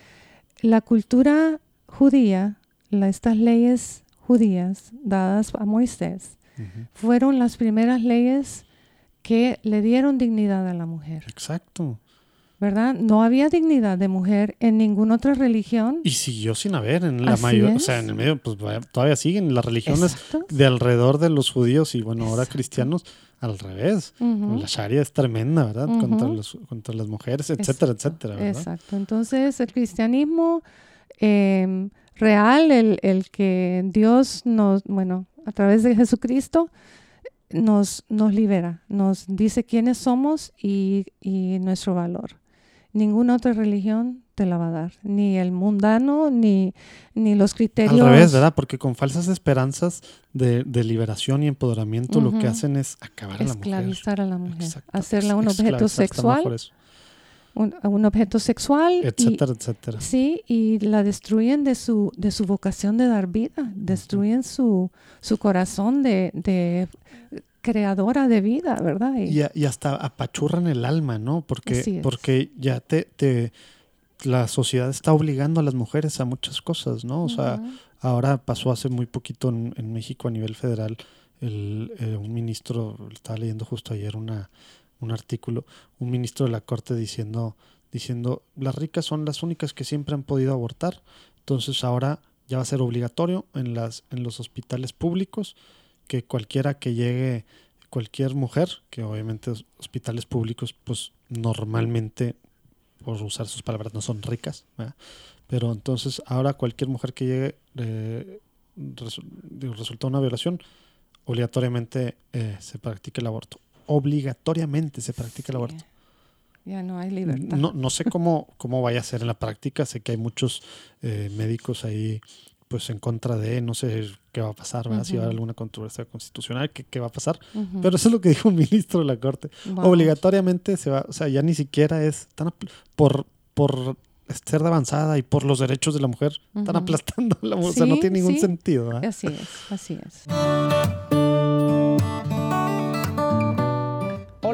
la cultura judía, estas leyes judías dadas a Moisés, fueron las primeras leyes que le dieron dignidad a la mujer. Exacto. ¿Verdad? No había dignidad de mujer en ninguna otra religión. Y siguió sin haber en la mayoría, o sea, en el medio, pues todavía siguen las religiones de alrededor de los judíos y bueno, ahora cristianos al revés. La Sharia es tremenda, ¿verdad? contra, los, contra las mujeres, etcétera, etcétera. ¿verdad? Exacto. Entonces, el cristianismo em, real, el, el que Dios nos, bueno, a través de Jesucristo, nos, nos libera, nos dice quiénes somos y, y nuestro valor ninguna otra religión te la va a dar, ni el mundano, ni, ni los criterios. Al revés, ¿verdad? Porque con falsas esperanzas de, liberación y empoderamiento lo que hacen es acabar a la mujer. Esclavizar a la mujer, hacerla un objeto sexual. Un, objeto sexual. Etcétera, etcétera. Sí, y la destruyen de su, de su vocación de dar vida, destruyen su, su corazón de, de creadora de vida, ¿verdad? Y, y, hasta apachurran el alma, ¿no? Porque, porque ya te, te, la sociedad está obligando a las mujeres a muchas cosas, ¿no? O sea, ahora pasó hace muy poquito en, México a nivel federal, el, eh, un ministro, estaba leyendo justo ayer una, un artículo, un ministro de la Corte diciendo, diciendo, las ricas son las únicas que siempre han podido abortar, entonces ahora ya va a ser obligatorio en, las, en los hospitales públicos que cualquiera que llegue, cualquier mujer, que obviamente hospitales públicos, pues normalmente, por usar sus palabras, no son ricas, pero entonces ahora cualquier mujer que llegue, eh, resulta una violación, obligatoriamente eh, se practica el aborto. Obligatoriamente se practica el aborto. Ya no hay libertad. No, no sé cómo, cómo vaya a ser en la práctica. Sé que hay muchos eh, médicos ahí pues en contra de, no sé qué va a pasar, ¿verdad? si va a haber alguna controversia constitucional, ¿qué, qué va a pasar? Pero eso es lo que dijo un ministro de la Corte. Obligatoriamente se va, o sea, ya ni siquiera es tan por, por ser de avanzada y por los derechos de la mujer, están aplastando la mujer, o sea, no tiene ningún sentido. Así es, así es.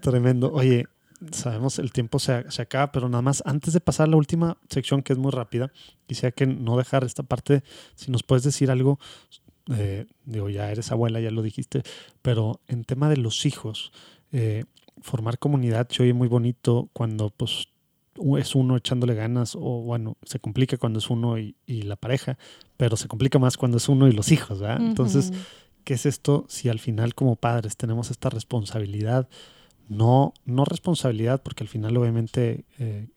Tremendo. Oye, sabemos el tiempo se, se, acaba, pero nada más antes de pasar a la última sección que es muy rápida, quisiera que no dejar esta parte, si nos puedes decir algo, eh, digo, ya eres abuela, ya lo dijiste, pero en tema de los hijos, eh, formar comunidad se oye muy bonito cuando pues es uno echándole ganas o bueno, se complica cuando es uno y, y la pareja, pero se complica más cuando es uno y los hijos, ¿verdad? Uh -huh. ¿Qué es esto si al final como padres tenemos esta responsabilidad? No, no responsabilidad, porque al final obviamente eh,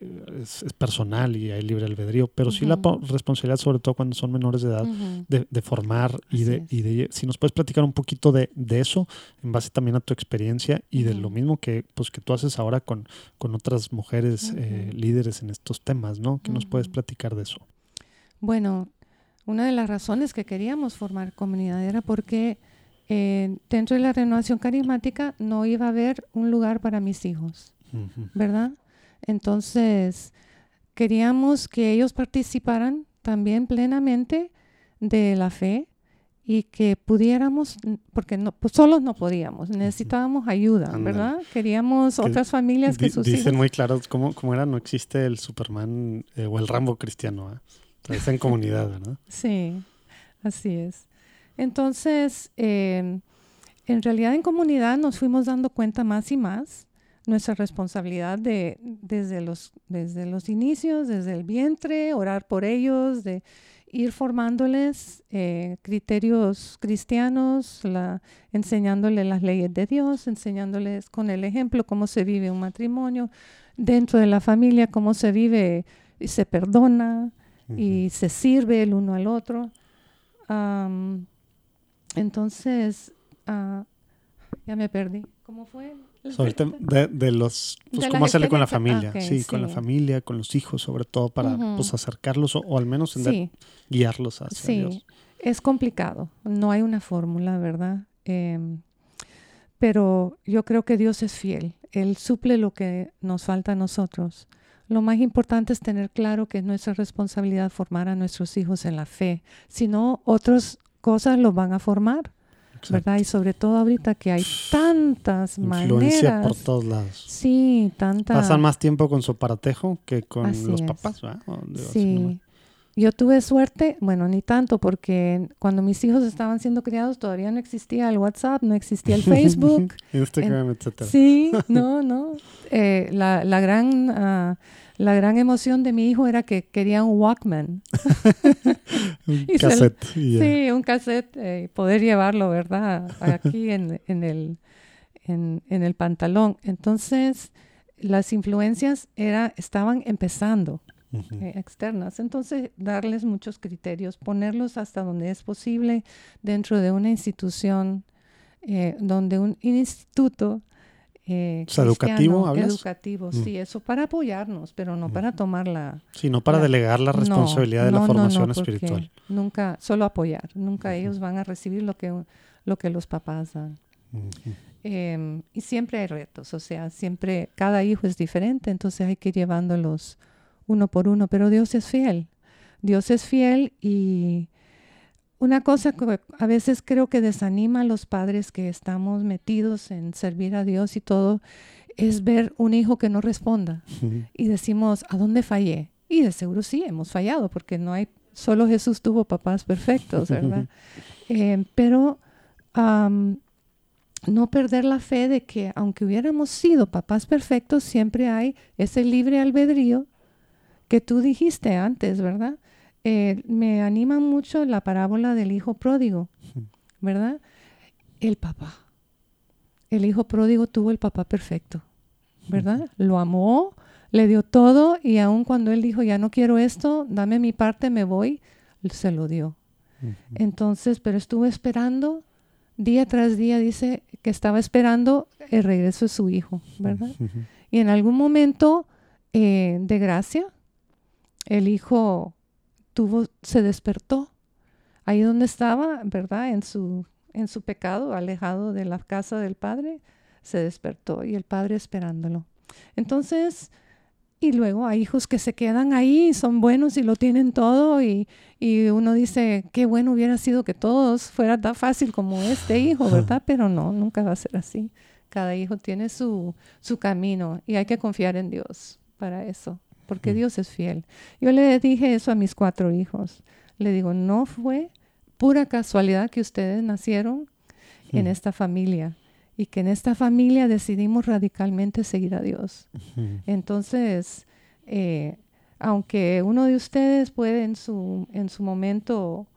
es, es, personal y hay libre albedrío, pero uh -huh. sí la responsabilidad, sobre todo cuando son menores de edad, uh -huh. de, de, formar y de, y de, si nos puedes platicar un poquito de, de, eso, en base también a tu experiencia y de lo mismo que, pues, que tú haces ahora con, con otras mujeres eh, líderes en estos temas, ¿no? ¿Qué nos puedes platicar de eso? Bueno, una de las razones que queríamos formar comunidad era porque eh, dentro de la renovación carismática no iba a haber un lugar para mis hijos, uh -huh. ¿verdad? Entonces, queríamos que ellos participaran también plenamente de la fe y que pudiéramos, porque no, pues solos no podíamos, necesitábamos ayuda, ¿verdad? Queríamos que otras familias que sus Dicen hijos... muy claro, ¿cómo, ¿cómo, era? No existe el Superman eh, o el Rambo cristiano, ¿eh? Está en comunidad, ¿verdad? Sí, así es. Entonces, en realidad en comunidad nos fuimos dando cuenta más y más nuestra responsabilidad de, desde, los, desde los inicios, desde el vientre, orar por ellos, de ir formándoles eh, criterios cristianos, la, enseñándoles las leyes de Dios, enseñándoles con el ejemplo cómo se vive un matrimonio, dentro de la familia, cómo se vive y se perdona uh -huh. y se sirve el uno al otro. Um, entonces, uh, ya me perdí. ¿Cómo fue? Sobre de, de los, pues de cómo hacerle con la familia, okay, sí, sí, con la familia, con los hijos, sobre todo para uh -huh. pues acercarlos o, o al menos sí. guiarlos hacia sí. Dios. Es complicado, no hay una fórmula, ¿verdad? Eh, pero yo creo que Dios es fiel, Él suple lo que nos falta a nosotros. Lo más importante es tener claro que es nuestra responsabilidad formar a nuestros hijos en la fe, si no, otras cosas los van a formar. Exacto. ¿verdad? Y sobre todo ahorita que hay tantas Influencia maneras. por todos lados. Sí, tantas. Pasan más tiempo con su aparatejo que con Así los es. papás, ¿verdad? sí. Yo tuve suerte, bueno, ni tanto, porque cuando mis hijos estaban siendo criados todavía no existía el WhatsApp, no existía el Facebook. Instagram, etc. Sí, no, no. Eh, la, la, gran, uh, la gran emoción de mi hijo era que quería un Walkman. un cassette. Se, yeah. Sí, un cassette, eh, poder llevarlo, ¿verdad? Aquí en, en, el, en, en el pantalón. Entonces, las influencias era, estaban empezando. Uh -huh. eh, externas. Entonces, darles muchos criterios, ponerlos hasta donde es posible dentro de una institución, eh, donde un instituto eh, o sea, educativo, ¿hablas? Educativo, mm. sí, eso para apoyarnos, pero no para tomar la... Sí, no para la, delegar la responsabilidad no, de la no, formación no, espiritual. Nunca, solo apoyar, nunca uh -huh. ellos van a recibir lo que, lo que los papás dan. Uh -huh. eh, y siempre hay retos, o sea, siempre, cada hijo es diferente, entonces hay que ir llevándolos uno por uno, pero Dios es fiel. Dios es fiel y una cosa que a veces creo que desanima a los padres que estamos metidos en servir a Dios y todo, es ver un hijo que no responda. Y decimos, ¿a dónde fallé? Y de seguro sí, hemos fallado, porque no hay, solo Jesús tuvo papás perfectos, ¿verdad? eh, pero um, no perder la fe de que aunque hubiéramos sido papás perfectos, siempre hay ese libre albedrío que tú dijiste antes, ¿verdad? Eh, me anima mucho la parábola del hijo pródigo, ¿verdad? El papá. El hijo pródigo tuvo el papá perfecto, ¿verdad? Lo amó, le dio todo y aun cuando él dijo, ya no quiero esto, dame mi parte, me voy, se lo dio. Entonces, pero estuvo esperando, día tras día dice que estaba esperando el regreso de su hijo, ¿verdad? Y en algún momento eh, de gracia, el hijo tuvo, se despertó ahí donde estaba, ¿verdad? En su, en su pecado, alejado de la casa del padre, se despertó y el padre esperándolo. Entonces, Y luego hay hijos que se quedan ahí, son buenos y lo tienen todo y, y uno dice, qué bueno hubiera sido que todos fuera tan fácil como este hijo, ¿verdad? Pero no, nunca va a ser así. Cada hijo tiene su, su camino y hay que confiar en Dios para eso, porque Dios es fiel. Yo le dije eso a mis cuatro hijos. Le digo, no fue pura casualidad que ustedes nacieron en esta familia y que en esta familia decidimos radicalmente seguir a Dios. Entonces, eh, aunque uno de ustedes puede en su, en su momento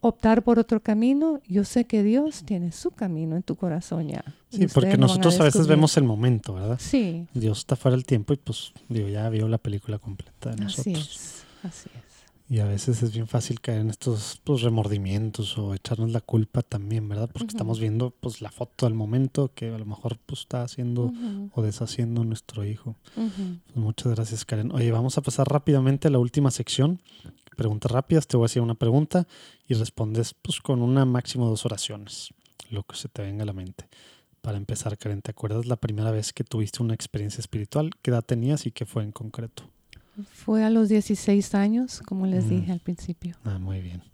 optar por otro camino, yo sé que Dios tiene su camino en tu corazón ya. Sí, porque nosotros a, veces vemos el momento, ¿verdad? Sí. Dios está fuera del tiempo y pues digo, ya vio la película completa de nosotros. Así es, así es. Y a veces es bien fácil caer en estos pues, remordimientos o echarnos la culpa también, ¿verdad? Porque estamos viendo pues la foto del momento que a lo mejor pues está haciendo o deshaciendo nuestro hijo. Pues, muchas gracias, Karen. Oye, vamos a pasar rápidamente a la última sección. Preguntas rápidas. Te voy a hacer una pregunta y respondes pues con una máximo dos oraciones, lo que se te venga a la mente. Para empezar, Karen, ¿te acuerdas la primera vez que tuviste una experiencia espiritual? ¿Qué edad tenías y qué fue en concreto? Fue a los 16 años, como les dije al principio. Ah, muy bien.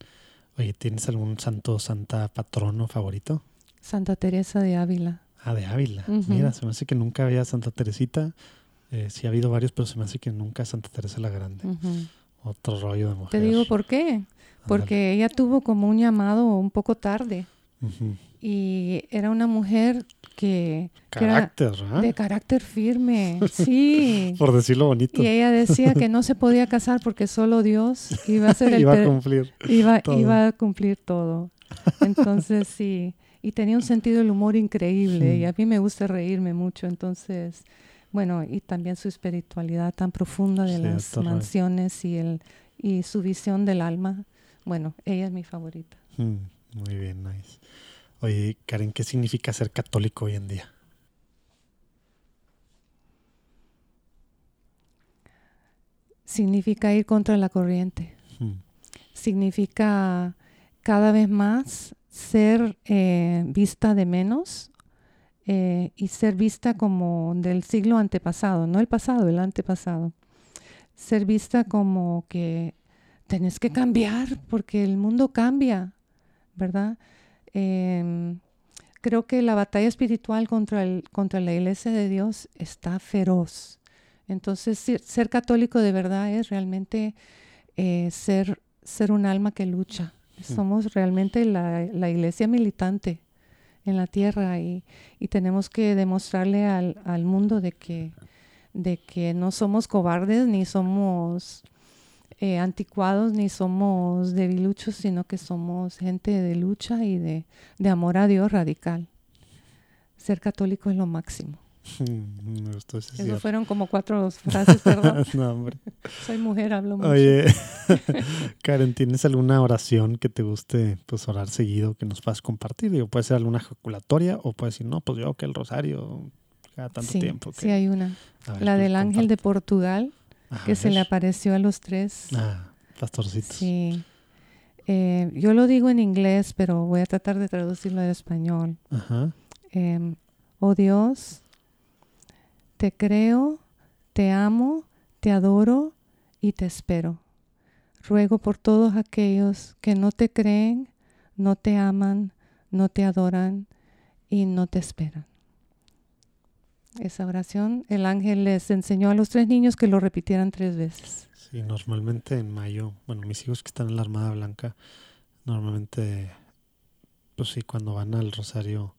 Oye, ¿tienes algún santo santa patrono favorito? Santa Teresa de Ávila. Ah, de Ávila. Mira, se me hace que nunca había Santa Teresita. Eh, sí ha habido varios, pero se me hace que nunca Santa Teresa la Grande. Otro rollo de mujer. Te digo por qué. Porque ella tuvo como un llamado un poco tarde. Y era una mujer que, carácter, era de carácter firme, sí. Por decirlo bonito. Y ella decía que no se podía casar porque solo Dios iba a ser el iba a cumplir iba, todo. iba a cumplir todo. Entonces sí, y tenía un sentido del humor increíble y a mí me gusta reírme mucho, entonces bueno, y también su espiritualidad tan profunda de las mansiones y el y su visión del alma. Bueno, ella es mi favorita. Mm, muy bien, nice. Oye, Karen, ¿qué significa ser católico hoy en día? Significa ir contra la corriente. Significa cada vez más ser eh, vista de menos eh, y ser vista como del siglo antepasado, no el pasado, el antepasado. Ser vista como que tenés que cambiar porque el mundo cambia, ¿verdad? Em, creo que la batalla espiritual contra, el, contra la iglesia de Dios está feroz. Entonces, ser, católico de verdad es realmente eh, ser, ser un alma que lucha. Somos realmente la, la, iglesia militante en la tierra y, y tenemos que demostrarle al, al, mundo de que, de que no somos cobardes ni somos eh, anticuados ni somos debiluchos, sino que somos gente de lucha y de, de amor a Dios radical. Ser católico es lo máximo. Me gustó Eso fueron como cuatro frases, perdón. Soy mujer, hablo mucho. Oye, Karen, ¿tienes alguna oración que te guste pues orar seguido que nos puedas compartir? Digo, puede ser alguna ejaculatoria o puede decir, no, pues yo que el rosario cada tanto tiempo. Sí, hay una. La del ángel de Portugal que se le apareció a los tres. Ah, pastorcitos. Sí. Eh, yo lo digo en inglés, pero voy a tratar de traducirlo en español. Ajá. Eh, oh Dios, te creo, te amo, te adoro y te espero. Ruego por todos aquellos que no te creen, no te aman, no te adoran y no te esperan esa oración, el ángel les enseñó a los tres niños que lo repitieran tres veces. Sí, normalmente en mayo, bueno, mis hijos que están en la Armada Blanca, normalmente, pues sí, cuando van al rosario,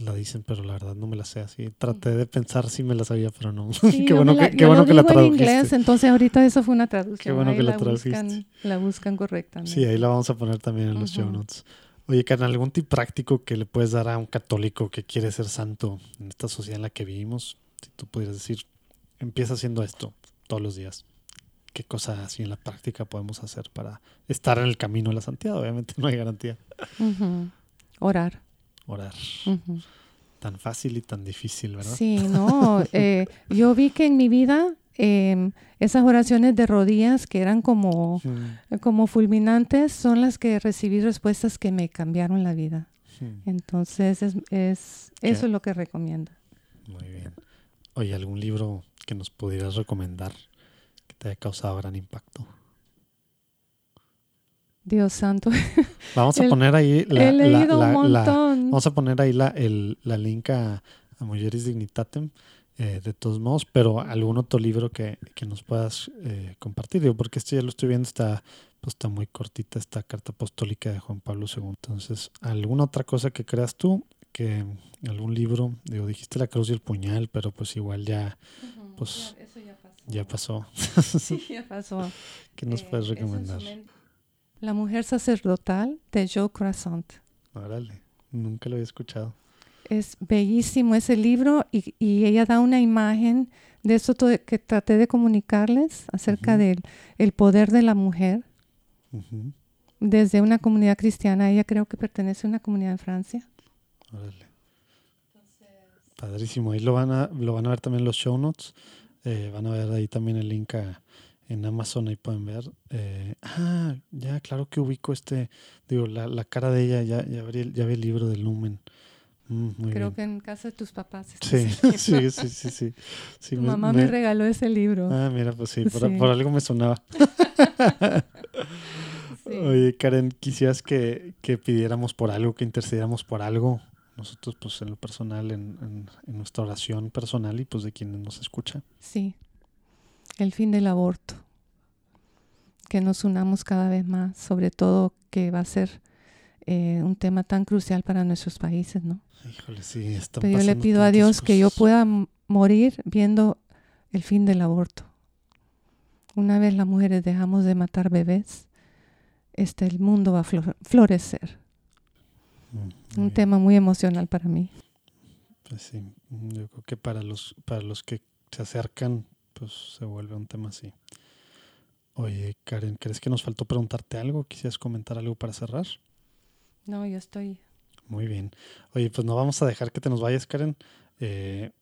la dicen, pero la verdad no me la sé así. Traté de pensar si me la sabía, pero no. qué bueno, que, qué bueno que la tradujiste. en inglés, entonces ahorita eso fue una traducción. Qué bueno que la, la Buscan, la buscan correctamente. Sí, ahí la vamos a poner también en los show notes. Oye, Carnal, ¿algún tip práctico que le puedes dar a un católico que quiere ser santo en esta sociedad en la que vivimos? Si tú pudieras decir, empieza haciendo esto todos los días. ¿Qué cosa así en la práctica podemos hacer para estar en el camino de la santidad? Obviamente no hay garantía. Orar. Orar. Tan fácil y tan difícil, ¿verdad? Sí, no. Eh, yo vi que en mi vida Em, esas oraciones de rodillas que eran como, como fulminantes son las que recibí respuestas que me cambiaron la vida. Entonces, es, es eso es lo que recomiendo. Muy bien. Oye, ¿algún libro que nos pudieras recomendar que te haya causado gran impacto. Dios santo. Vamos a El- poner ahí la, He la- leído la- un la- montón. vamos a poner ahí la, el, la link a, a Mujeres Dignitatem eh, de todos modos, pero algún otro libro que, que nos puedas eh, compartir, digo, porque este ya lo estoy viendo, está, pues está muy cortita esta carta apostólica de Juan Pablo II. Entonces, ¿alguna otra cosa que creas tú? Que algún libro, digo, dijiste la cruz y el puñal, pero pues igual ya, pues, eso ya pasó. ya pasó. Sí, ya pasó. ¿Qué nos Eh, puedes su recomendar? La mujer sacerdotal de Joe Croissant. Órale, nunca lo había escuchado. Es bellísimo ese libro y, y ella da una imagen de eso que traté de comunicarles acerca Ujú. del el poder de la mujer Ujú, desde una comunidad cristiana. Ella creo que pertenece a una comunidad en Francia. Órale. Padrísimo. Ahí lo van a, lo van a ver también los show notes. Eh, van a ver ahí también el link a- en Amazon, ahí pueden ver. Eh, ah, ya, claro que ubico este, digo, la, la cara de ella, ya, ya, vi, el- ya vi el libro de Lumen. Mm, muy creo bien. que en casa de tus papás. Sí, sí, sí, sí, sí. Sí, Tu me- mamá me, me- regaló ese libro. Ah, mira, pues sí, por, Sí. por algo me sonaba. Sí. Oye, Karen, quisieras que, que pidiéramos por algo, que intercediéramos por algo. Nosotros, pues, en lo personal, en, en- en nuestra oración personal y pues de quienes nos escuchan. Sí, el fin del aborto. Que nos unamos cada vez más, sobre todo que va a ser eh, un tema tan crucial para nuestros países, ¿no? Híjole, sí, están Pero yo le pido a Dios que yo pueda morir viendo el fin del aborto. Una vez las mujeres dejamos de matar bebés, este, el mundo va a flor- florecer. Mm, Un tema muy emocional para mí. Pues sí, yo creo que para los, para los que se acercan, pues se vuelve un tema así. Oye, Karen, ¿crees que nos faltó preguntarte algo? ¿Quisieras comentar algo para cerrar? No, yo estoy... Muy bien. Oye, pues no vamos a dejar que te nos vayas, Karen. Eh,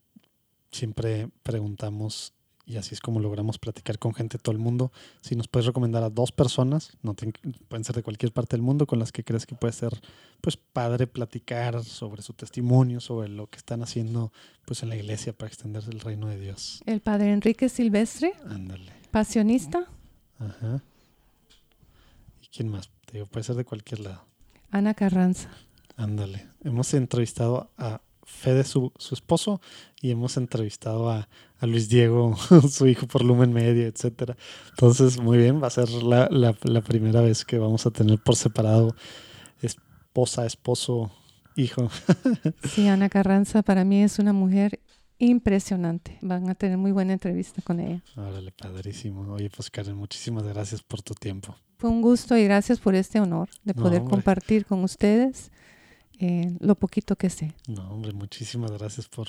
siempre preguntamos, y así es como logramos platicar con gente de todo el mundo, si nos puedes recomendar a dos personas, no pueden ser de cualquier parte del mundo, con las que crees que puede ser pues padre platicar sobre su testimonio, sobre lo que están haciendo pues en la iglesia para extender el reino de Dios. El padre Enrique Silvestre, Ándale. pasionista. Ajá. ¿Y quién más? Te digo, puede ser de cualquier lado. Ana Carranza. Ándale. Hemos entrevistado a Fede, su, su esposo, y hemos entrevistado a, a Luis Diego, su hijo por Lumen Media, etcétera. Entonces, muy bien, va a ser la, la- la primera vez que vamos a tener por separado esposa, esposo, hijo. Sí, Ana Carranza para mí es una mujer impresionante. Van a tener muy buena entrevista con ella. Órale, padrísimo. Oye, pues Karen, muchísimas gracias por tu tiempo. Fue un gusto y gracias por este honor de poder compartir con ustedes eh, lo poquito que sé. No, hombre, muchísimas gracias por,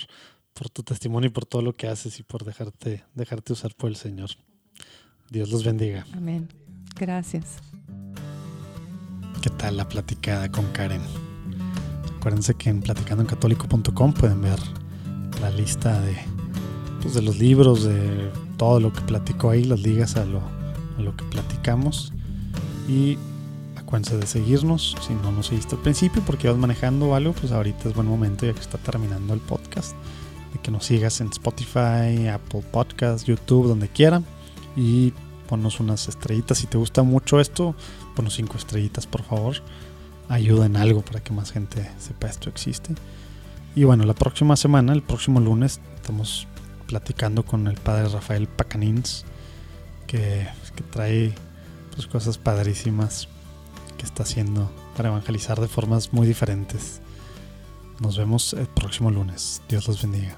por tu testimonio y por todo lo que haces y por dejarte, dejarte usar por el Señor. Dios los bendiga. Amén. Gracias. ¿Qué tal la platicada con Karen? Acuérdense que en platicandoencatólico.com pueden ver la lista de, pues, de los libros, de todo lo que platicó ahí, las ligas a lo, a lo que platicamos. Y acuérdense de seguirnos. Si no nos seguiste al principio porque ibas manejando algo, pues ahorita es buen momento ya que está terminando el podcast. Que nos sigas en Spotify, Apple Podcasts, YouTube, donde quiera. Y ponnos unas estrellitas. Si te gusta mucho esto, ponos cinco estrellitas, por favor. Ayuda en algo para que más gente sepa esto existe. Y bueno, la próxima semana, el próximo lunes, estamos platicando con el padre Rafael Pacanins, que, que trae pues, cosas padrísimas que está haciendo para evangelizar de formas muy diferentes. Nos vemos el próximo lunes. Dios los bendiga.